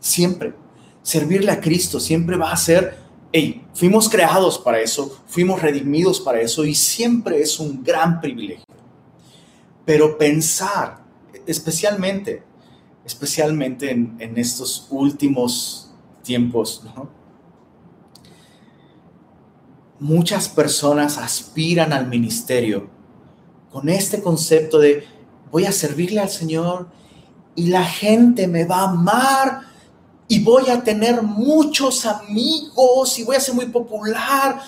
[SPEAKER 1] Siempre. Servirle a Cristo siempre va a ser, hey, fuimos creados para eso, fuimos redimidos para eso y siempre es un gran privilegio. Pero pensar, especialmente, especialmente en, estos últimos tiempos, muchas personas aspiran al ministerio con este concepto de voy a servirle al Señor y la gente me va a amar y voy a tener muchos amigos y voy a ser muy popular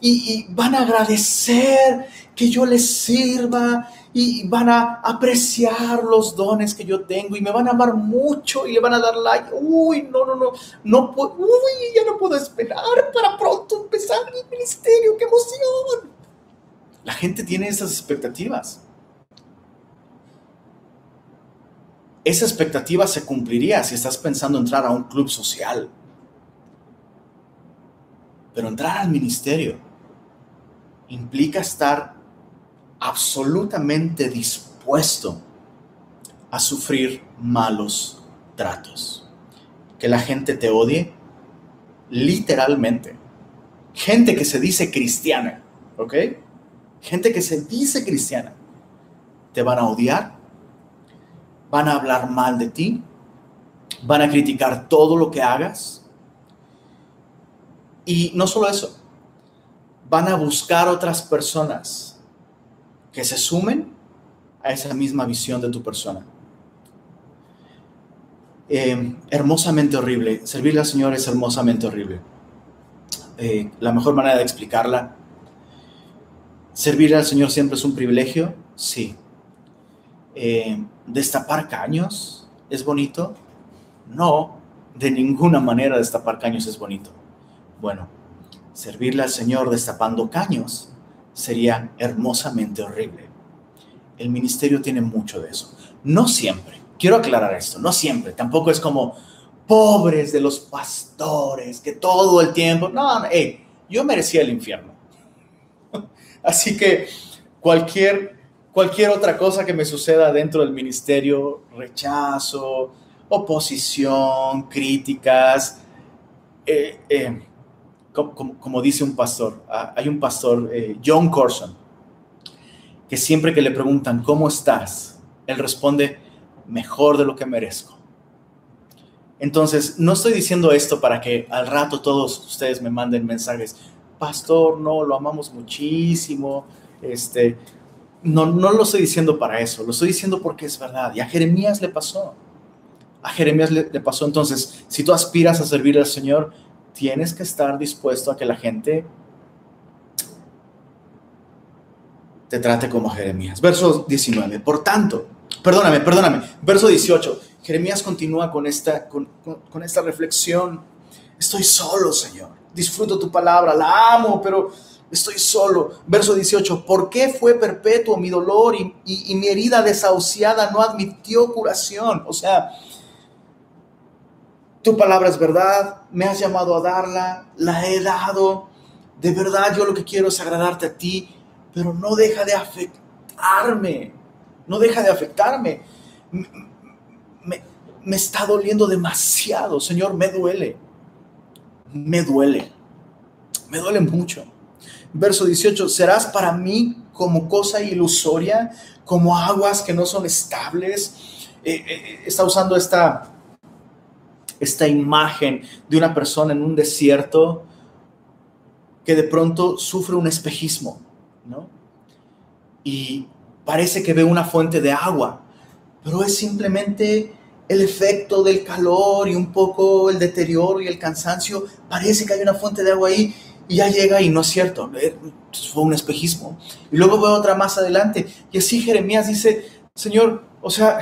[SPEAKER 1] y van a agradecer que yo les sirva y van a apreciar los dones que yo tengo y me van a amar mucho y le van a dar like. Uy, no, no, no, no puedo, uy, ya no puedo esperar para pronto empezar mi ministerio, qué emoción. La gente tiene esas expectativas. esa expectativa se cumpliría si estás pensando entrar a un club social. Pero entrar al ministerio implica estar absolutamente dispuesto a sufrir malos tratos. Que la gente te odie, literalmente. Gente que se dice cristiana, ¿ok? Gente que se dice cristiana. Te van a odiar, van a hablar mal de ti, van a criticar todo lo que hagas. Y no solo eso, van a buscar otras personas que se sumen a esa misma visión de tu persona. Eh, hermosamente horrible. Servirle al Señor es hermosamente horrible. Eh, la mejor manera de explicarla. Servirle al Señor siempre es un privilegio, sí. Eh, destapar caños es bonito. No, de ninguna manera destapar caños es bonito. Bueno, servirle al Señor destapando caños sería hermosamente horrible. El ministerio tiene mucho de eso. No siempre quiero aclarar esto, no siempre, tampoco es como pobres de los pastores que todo el tiempo, no, hey, yo merecía el infierno. Así que cualquier, cualquier otra cosa que me suceda dentro del ministerio, rechazo, oposición, críticas, eh, eh, como, dice un pastor, ah, hay un pastor, eh, John Corson, que siempre que le preguntan, ¿cómo estás? Él responde, mejor de lo que merezco. Entonces, no estoy diciendo esto para que al rato todos ustedes me manden mensajes, pastor, no, lo amamos muchísimo, este, no, no lo estoy diciendo para eso, lo estoy diciendo porque es verdad. Y a Jeremías le pasó. A Jeremías le, le pasó. Entonces, si tú aspiras a servir al Señor, tienes que estar dispuesto a que la gente te trate como Jeremías. Verso 19. Por tanto, Perdóname, perdóname. Verso 18. Jeremías continúa con esta, con, esta reflexión. Estoy solo, Señor. Disfruto tu palabra, la amo, pero estoy solo. Verso 18. ¿Por qué fue perpetuo mi dolor y, y mi herida desahuciada no admitió curación? O sea, tu palabra es verdad, me has llamado a darla, la he dado. De verdad yo lo que quiero es agradarte a ti, pero no deja de afectarme no deja de afectarme. Me, está doliendo demasiado, Señor, me duele. Me duele. Me duele mucho. Verso 18, serás para mí como cosa ilusoria, como aguas que no son estables. Eh, eh, eh, está usando esta, esta imagen de una persona en un desierto que de pronto sufre un espejismo, ¿no? Y parece que ve una fuente de agua, pero es simplemente el efecto del calor y un poco el deterioro y el cansancio. Parece que hay una fuente de agua ahí y ya llega y no es cierto, fue un espejismo. Y luego veo otra más adelante y así Jeremías dice, Señor, o sea,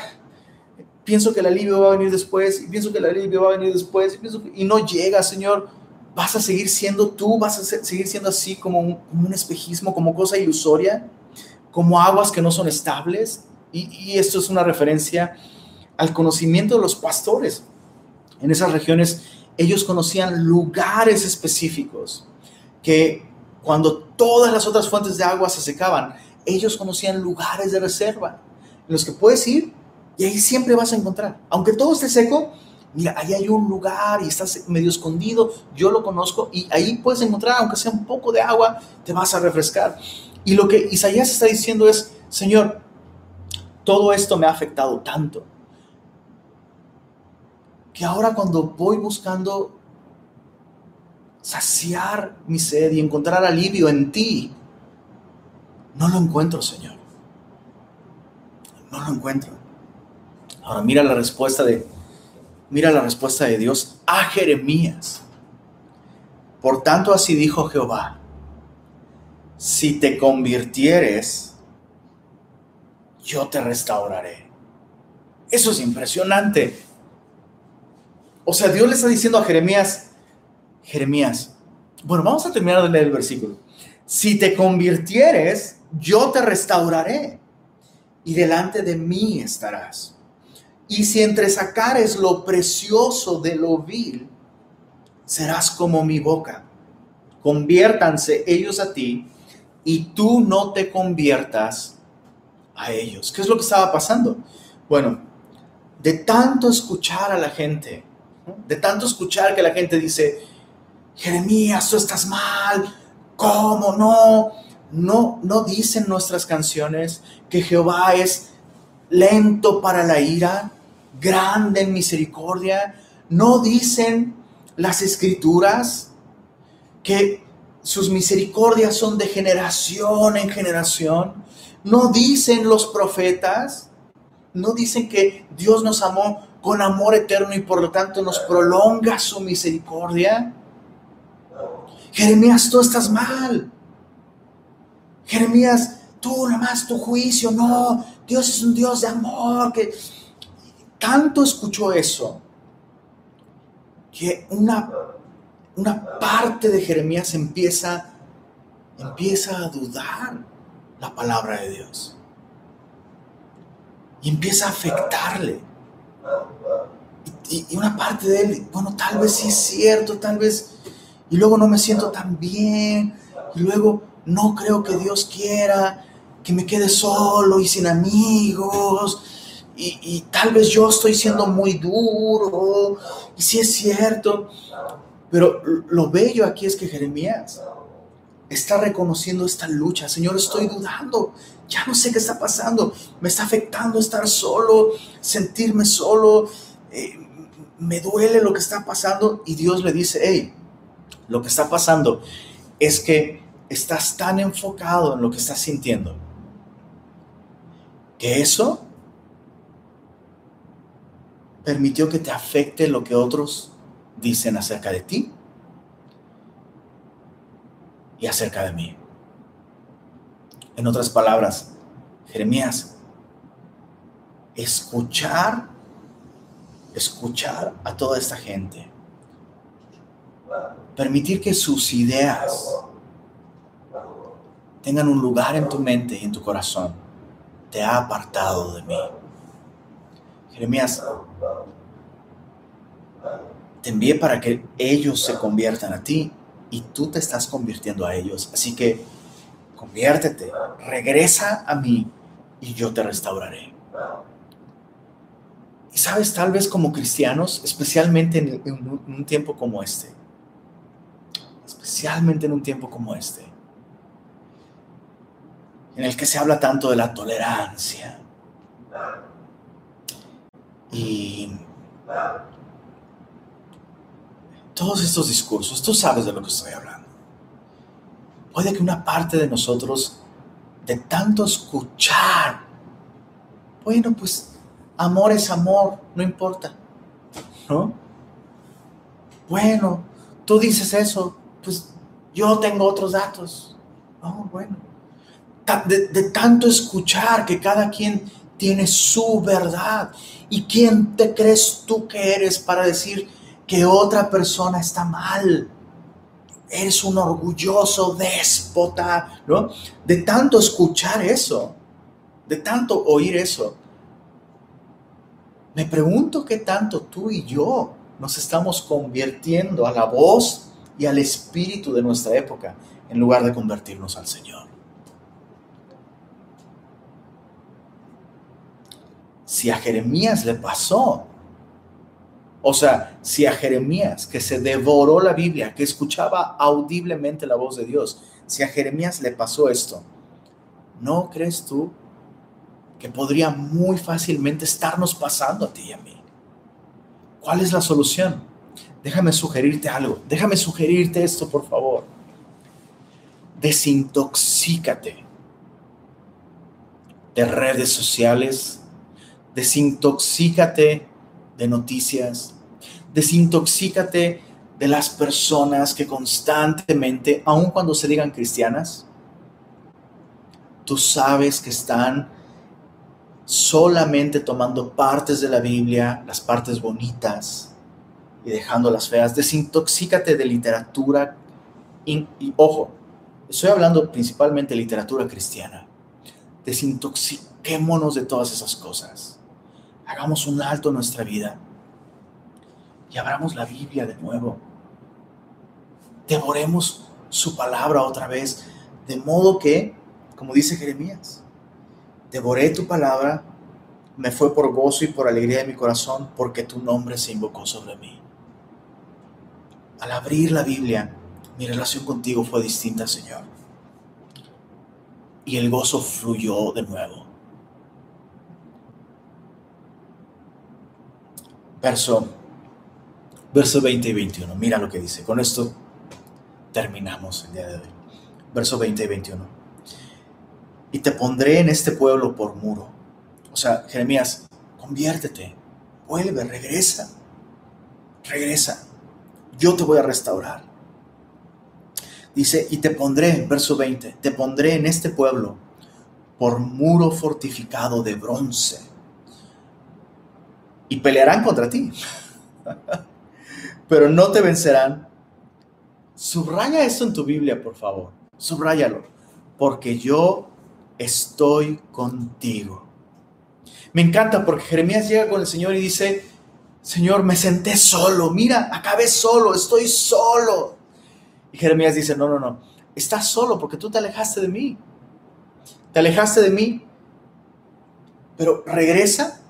[SPEAKER 1] pienso que el alivio va a venir después y pienso que el alivio va a venir después y, no llega, Señor. Vas a seguir siendo tú, vas a seguir siendo así como un espejismo, como cosa ilusoria como aguas que no son estables. Y, esto es una referencia al conocimiento de los pastores. En esas regiones ellos conocían lugares específicos que cuando todas las otras fuentes de agua se secaban, ellos conocían lugares de reserva en los que puedes ir y ahí siempre vas a encontrar. Aunque todo esté seco, mira, ahí hay un lugar y estás medio escondido, yo lo conozco y ahí puedes encontrar, aunque sea un poco de agua, te vas a refrescar. Y lo que Isaías está diciendo es, Señor, todo esto me ha afectado tanto, que ahora cuando voy buscando saciar mi sed y encontrar alivio en ti, no lo encuentro, Señor. No lo encuentro. Ahora mira la respuesta de mira la respuesta de Dios a Jeremías. Por tanto así dijo Jehová: si te convirtieres, yo te restauraré. Eso es impresionante. O sea, Dios le está diciendo a Jeremías, Jeremías, bueno, vamos a terminar de leer el versículo. Si te convirtieres, yo te restauraré y delante de mí estarás. Y si entre sacares lo precioso de lo vil, serás como mi boca. Conviértanse ellos a ti y tú no te conviertas a ellos. ¿Qué es lo que estaba pasando? Bueno, de tanto escuchar a la gente, de tanto escuchar que la gente dice, Jeremías, tú estás mal, ¿cómo no? No, no dicen nuestras canciones que Jehová es lento para la ira, grande en misericordia. No dicen las escrituras que sus misericordias son de generación en generación. No dicen los profetas, no dicen que Dios nos amó con amor eterno y por lo tanto nos prolonga su misericordia. Jeremías, tú estás mal. Jeremías, tú nada más tu juicio, no, Dios es un Dios de amor, que tanto escuchó eso, que una, una parte de Jeremías empieza, empieza a dudar la palabra de Dios. Y empieza a afectarle. Y, y, una parte de él, bueno, tal vez sí es cierto, tal vez, y luego no me siento tan bien, y luego no creo que Dios quiera que me quede solo y sin amigos, y, tal vez yo estoy siendo muy duro, y si es cierto, pero lo bello aquí es que Jeremías está reconociendo esta lucha. Señor, estoy dudando, ya no sé qué está pasando, me está afectando estar solo, sentirme solo, eh, me duele lo que está pasando y Dios le dice, hey, lo que está pasando es que estás tan enfocado en lo que estás sintiendo que eso permitió que te afecte lo que otros dicen acerca de ti y acerca de mí. En otras palabras, Jeremías, escuchar, escuchar a toda esta gente, permitir que sus ideas tengan un lugar en tu mente y en tu corazón, te ha apartado de mí. Jeremías, te envié para que ellos se conviertan a ti y tú te estás convirtiendo a ellos. Así que conviértete, regresa a mí y yo te restauraré. Y sabes, tal vez como cristianos, especialmente en, un tiempo como este, especialmente en un tiempo como este, en el que se habla tanto de la tolerancia, y todos estos discursos, tú sabes de lo que estoy hablando. Puede que una parte de nosotros, de tanto escuchar, bueno, pues amor es amor, no importa, ¿no? Bueno, tú dices eso, pues yo tengo otros datos. No, bueno. De, de tanto escuchar que cada quien tiene su verdad. ¿Y quién te crees tú que eres para decir que otra persona está mal? Eres un orgulloso déspota, ¿no? De tanto escuchar eso, de tanto oír eso. Me pregunto qué tanto tú y yo nos estamos convirtiendo a la voz y al espíritu de nuestra época en lugar de convertirnos al Señor. Si a Jeremías le pasó. O sea, si a Jeremías, que se devoró la Biblia, que escuchaba audiblemente la voz de Dios, si a Jeremías le pasó esto, ¿no crees tú que podría muy fácilmente estarnos pasando a ti y a mí? ¿Cuál es la solución? Déjame sugerirte algo, déjame sugerirte esto, por favor. Desintoxícate de redes sociales, desintoxícate de noticias, desintoxícate de las personas que constantemente, aun cuando se digan cristianas, tú sabes que están solamente tomando partes de la Biblia, las partes bonitas, y dejando las feas. Desintoxícate de literatura. Y, ojo, estoy hablando principalmente de literatura cristiana. Desintoxiquémonos de todas esas cosas hagamos un alto en nuestra vida y abramos la Biblia de nuevo. Devoremos su palabra otra vez, de modo que, como dice Jeremías, devoré tu palabra, me fue por gozo y por alegría de mi corazón, porque tu nombre se invocó sobre mí. Al abrir la Biblia, mi relación contigo fue distinta, Señor. Y el gozo fluyó de nuevo. Verso, verso 20 y 21. Mira lo que dice. Con esto terminamos el día de hoy. Verso 20 y 21. Y te pondré en este pueblo por muro. O sea, Jeremías, conviértete, vuelve, regresa, regresa. Yo te voy a restaurar. Dice, y te pondré, verso 20, te pondré en este pueblo por muro fortificado de bronce. Y pelearán contra ti. Pero no te vencerán. Subraya esto en tu Biblia, por favor. Subráyalo. Porque yo estoy contigo. Me encanta porque Jeremías llega con el Señor y dice, Señor, me senté solo, mira, acabé solo, estoy solo. Y Jeremías dice, no, no, no, estás solo porque tú te alejaste de mí. Te alejaste de mí, pero regresa,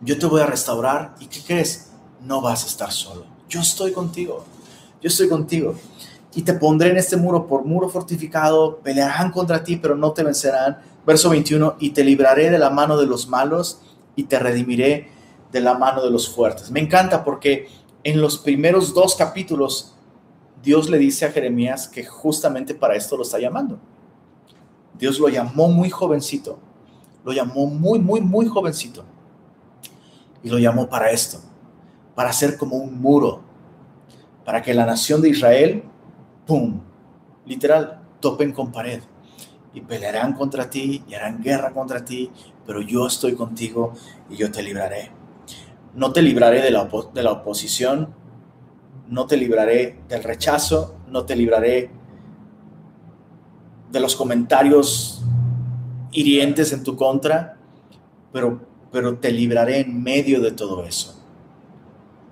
[SPEAKER 1] yo te voy a restaurar y ¿qué crees? No vas a estar solo. Yo estoy contigo, yo estoy contigo. Y te pondré en este muro por muro fortificado, pelearán contra ti, pero no te vencerán. Verso 21, y te libraré de la mano de los malos y te redimiré de la mano de los fuertes. Me encanta porque en los primeros dos capítulos Dios le dice a Jeremías que justamente para esto lo está llamando. Dios lo llamó muy jovencito, lo llamó muy, muy, muy jovencito. Y lo llamó para esto, para ser como un muro, para que la nación de Israel, ¡pum!, literal, topen con pared y pelearán contra ti y harán guerra contra ti, pero yo estoy contigo y yo te libraré. No te libraré de la, de la oposición, no te libraré del rechazo, no te libraré de los comentarios hirientes en tu contra, pero, pero te libraré en medio de todo eso.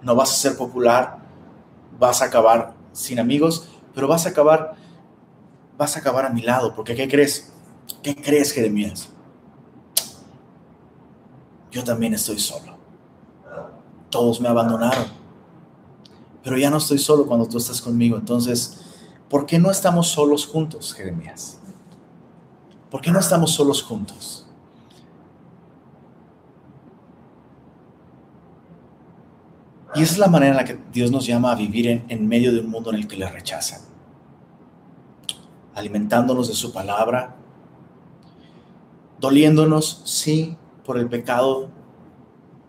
[SPEAKER 1] No vas a ser popular, vas a acabar sin amigos, pero vas a acabar, vas a acabar a mi lado, porque ¿qué crees? ¿Qué crees, Jeremías? Yo también estoy solo. Todos me abandonaron pero ya no estoy solo cuando tú estás conmigo. Entonces, ¿por qué no estamos solos juntos, Jeremías? ¿Por qué no estamos solos juntos? Y esa es la manera en la que Dios nos llama a vivir en, medio de un mundo en el que le rechazan. Alimentándonos de su palabra, doliéndonos, sí, por el pecado,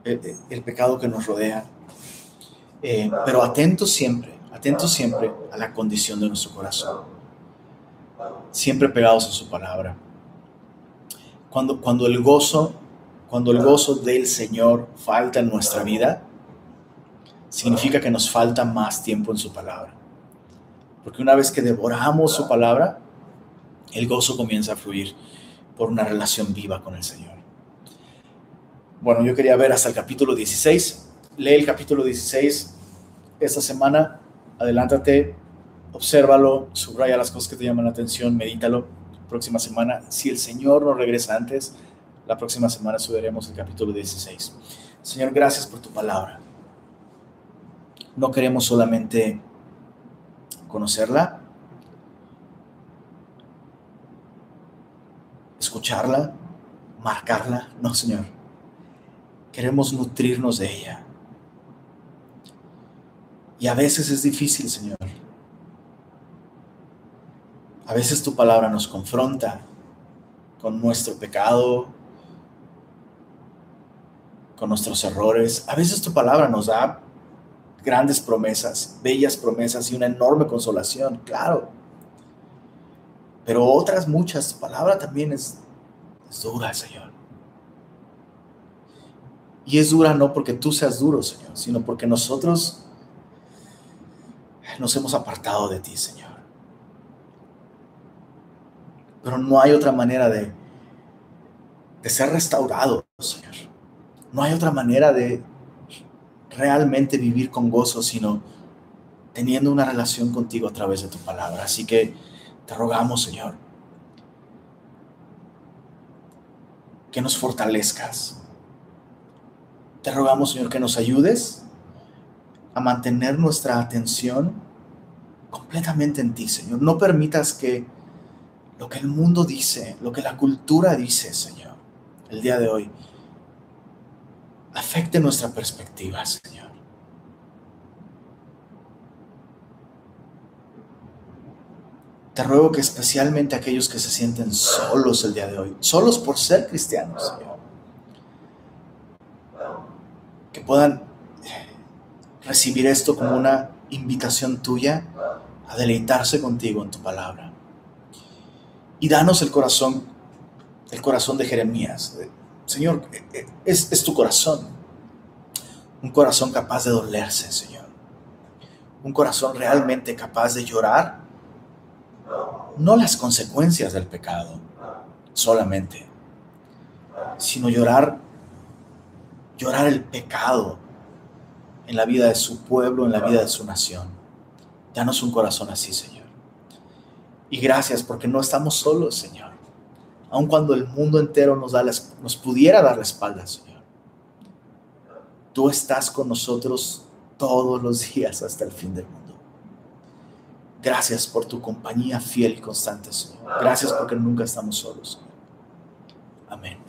[SPEAKER 1] el, el pecado que nos rodea, eh, pero atentos siempre, atentos siempre a la condición de nuestro corazón. Siempre pegados a su palabra. Cuando, cuando el gozo, cuando el gozo del Señor falta en nuestra vida, significa que nos falta más tiempo en su palabra. Porque una vez que devoramos su palabra, el gozo comienza a fluir por una relación viva con el Señor. Bueno, yo quería ver hasta el capítulo 16. Lee el capítulo 16 esta semana, adelántate, obsérvalo, subraya las cosas que te llaman la atención, medítalo. Próxima semana, si el Señor no regresa antes, la próxima semana subiremos el capítulo 16. Señor, gracias por tu palabra. No queremos solamente conocerla, escucharla, marcarla. No, Señor. Queremos nutrirnos de ella. Y a veces es difícil, Señor. A veces tu palabra nos confronta con nuestro pecado, con nuestros errores. A veces tu palabra nos da grandes promesas, bellas promesas y una enorme consolación, claro. Pero otras muchas, palabra también es, es dura, Señor. Y es dura no porque tú seas duro, Señor, sino porque nosotros nos hemos apartado de ti, Señor. Pero no hay otra manera de, de ser restaurado, Señor. No hay otra manera de realmente vivir con gozo, sino teniendo una relación contigo a través de tu palabra. Así que te rogamos, Señor, que nos fortalezcas. Te rogamos, Señor, que nos ayudes a mantener nuestra atención completamente en ti, Señor. No permitas que lo que el mundo dice, lo que la cultura dice, Señor, el día de hoy, afecte nuestra perspectiva, Señor. Te ruego que especialmente aquellos que se sienten solos el día de hoy, solos por ser cristianos, Señor, que puedan recibir esto como una invitación tuya a deleitarse contigo en tu palabra. Y danos el corazón, el corazón de Jeremías. Señor, es, es tu corazón. Un corazón capaz de dolerse, Señor. Un corazón realmente capaz de llorar no las consecuencias del pecado solamente, sino llorar, llorar el pecado en la vida de su pueblo, en la vida de su nación. Danos un corazón así, Señor. Y gracias porque no estamos solos, Señor. Aun cuando el mundo entero nos, pudiera dar la espalda, Señor. Tú estás con nosotros todos los días hasta el fin del mundo. Gracias por tu compañía fiel y constante, Señor. Gracias porque nunca estamos solos. Amén.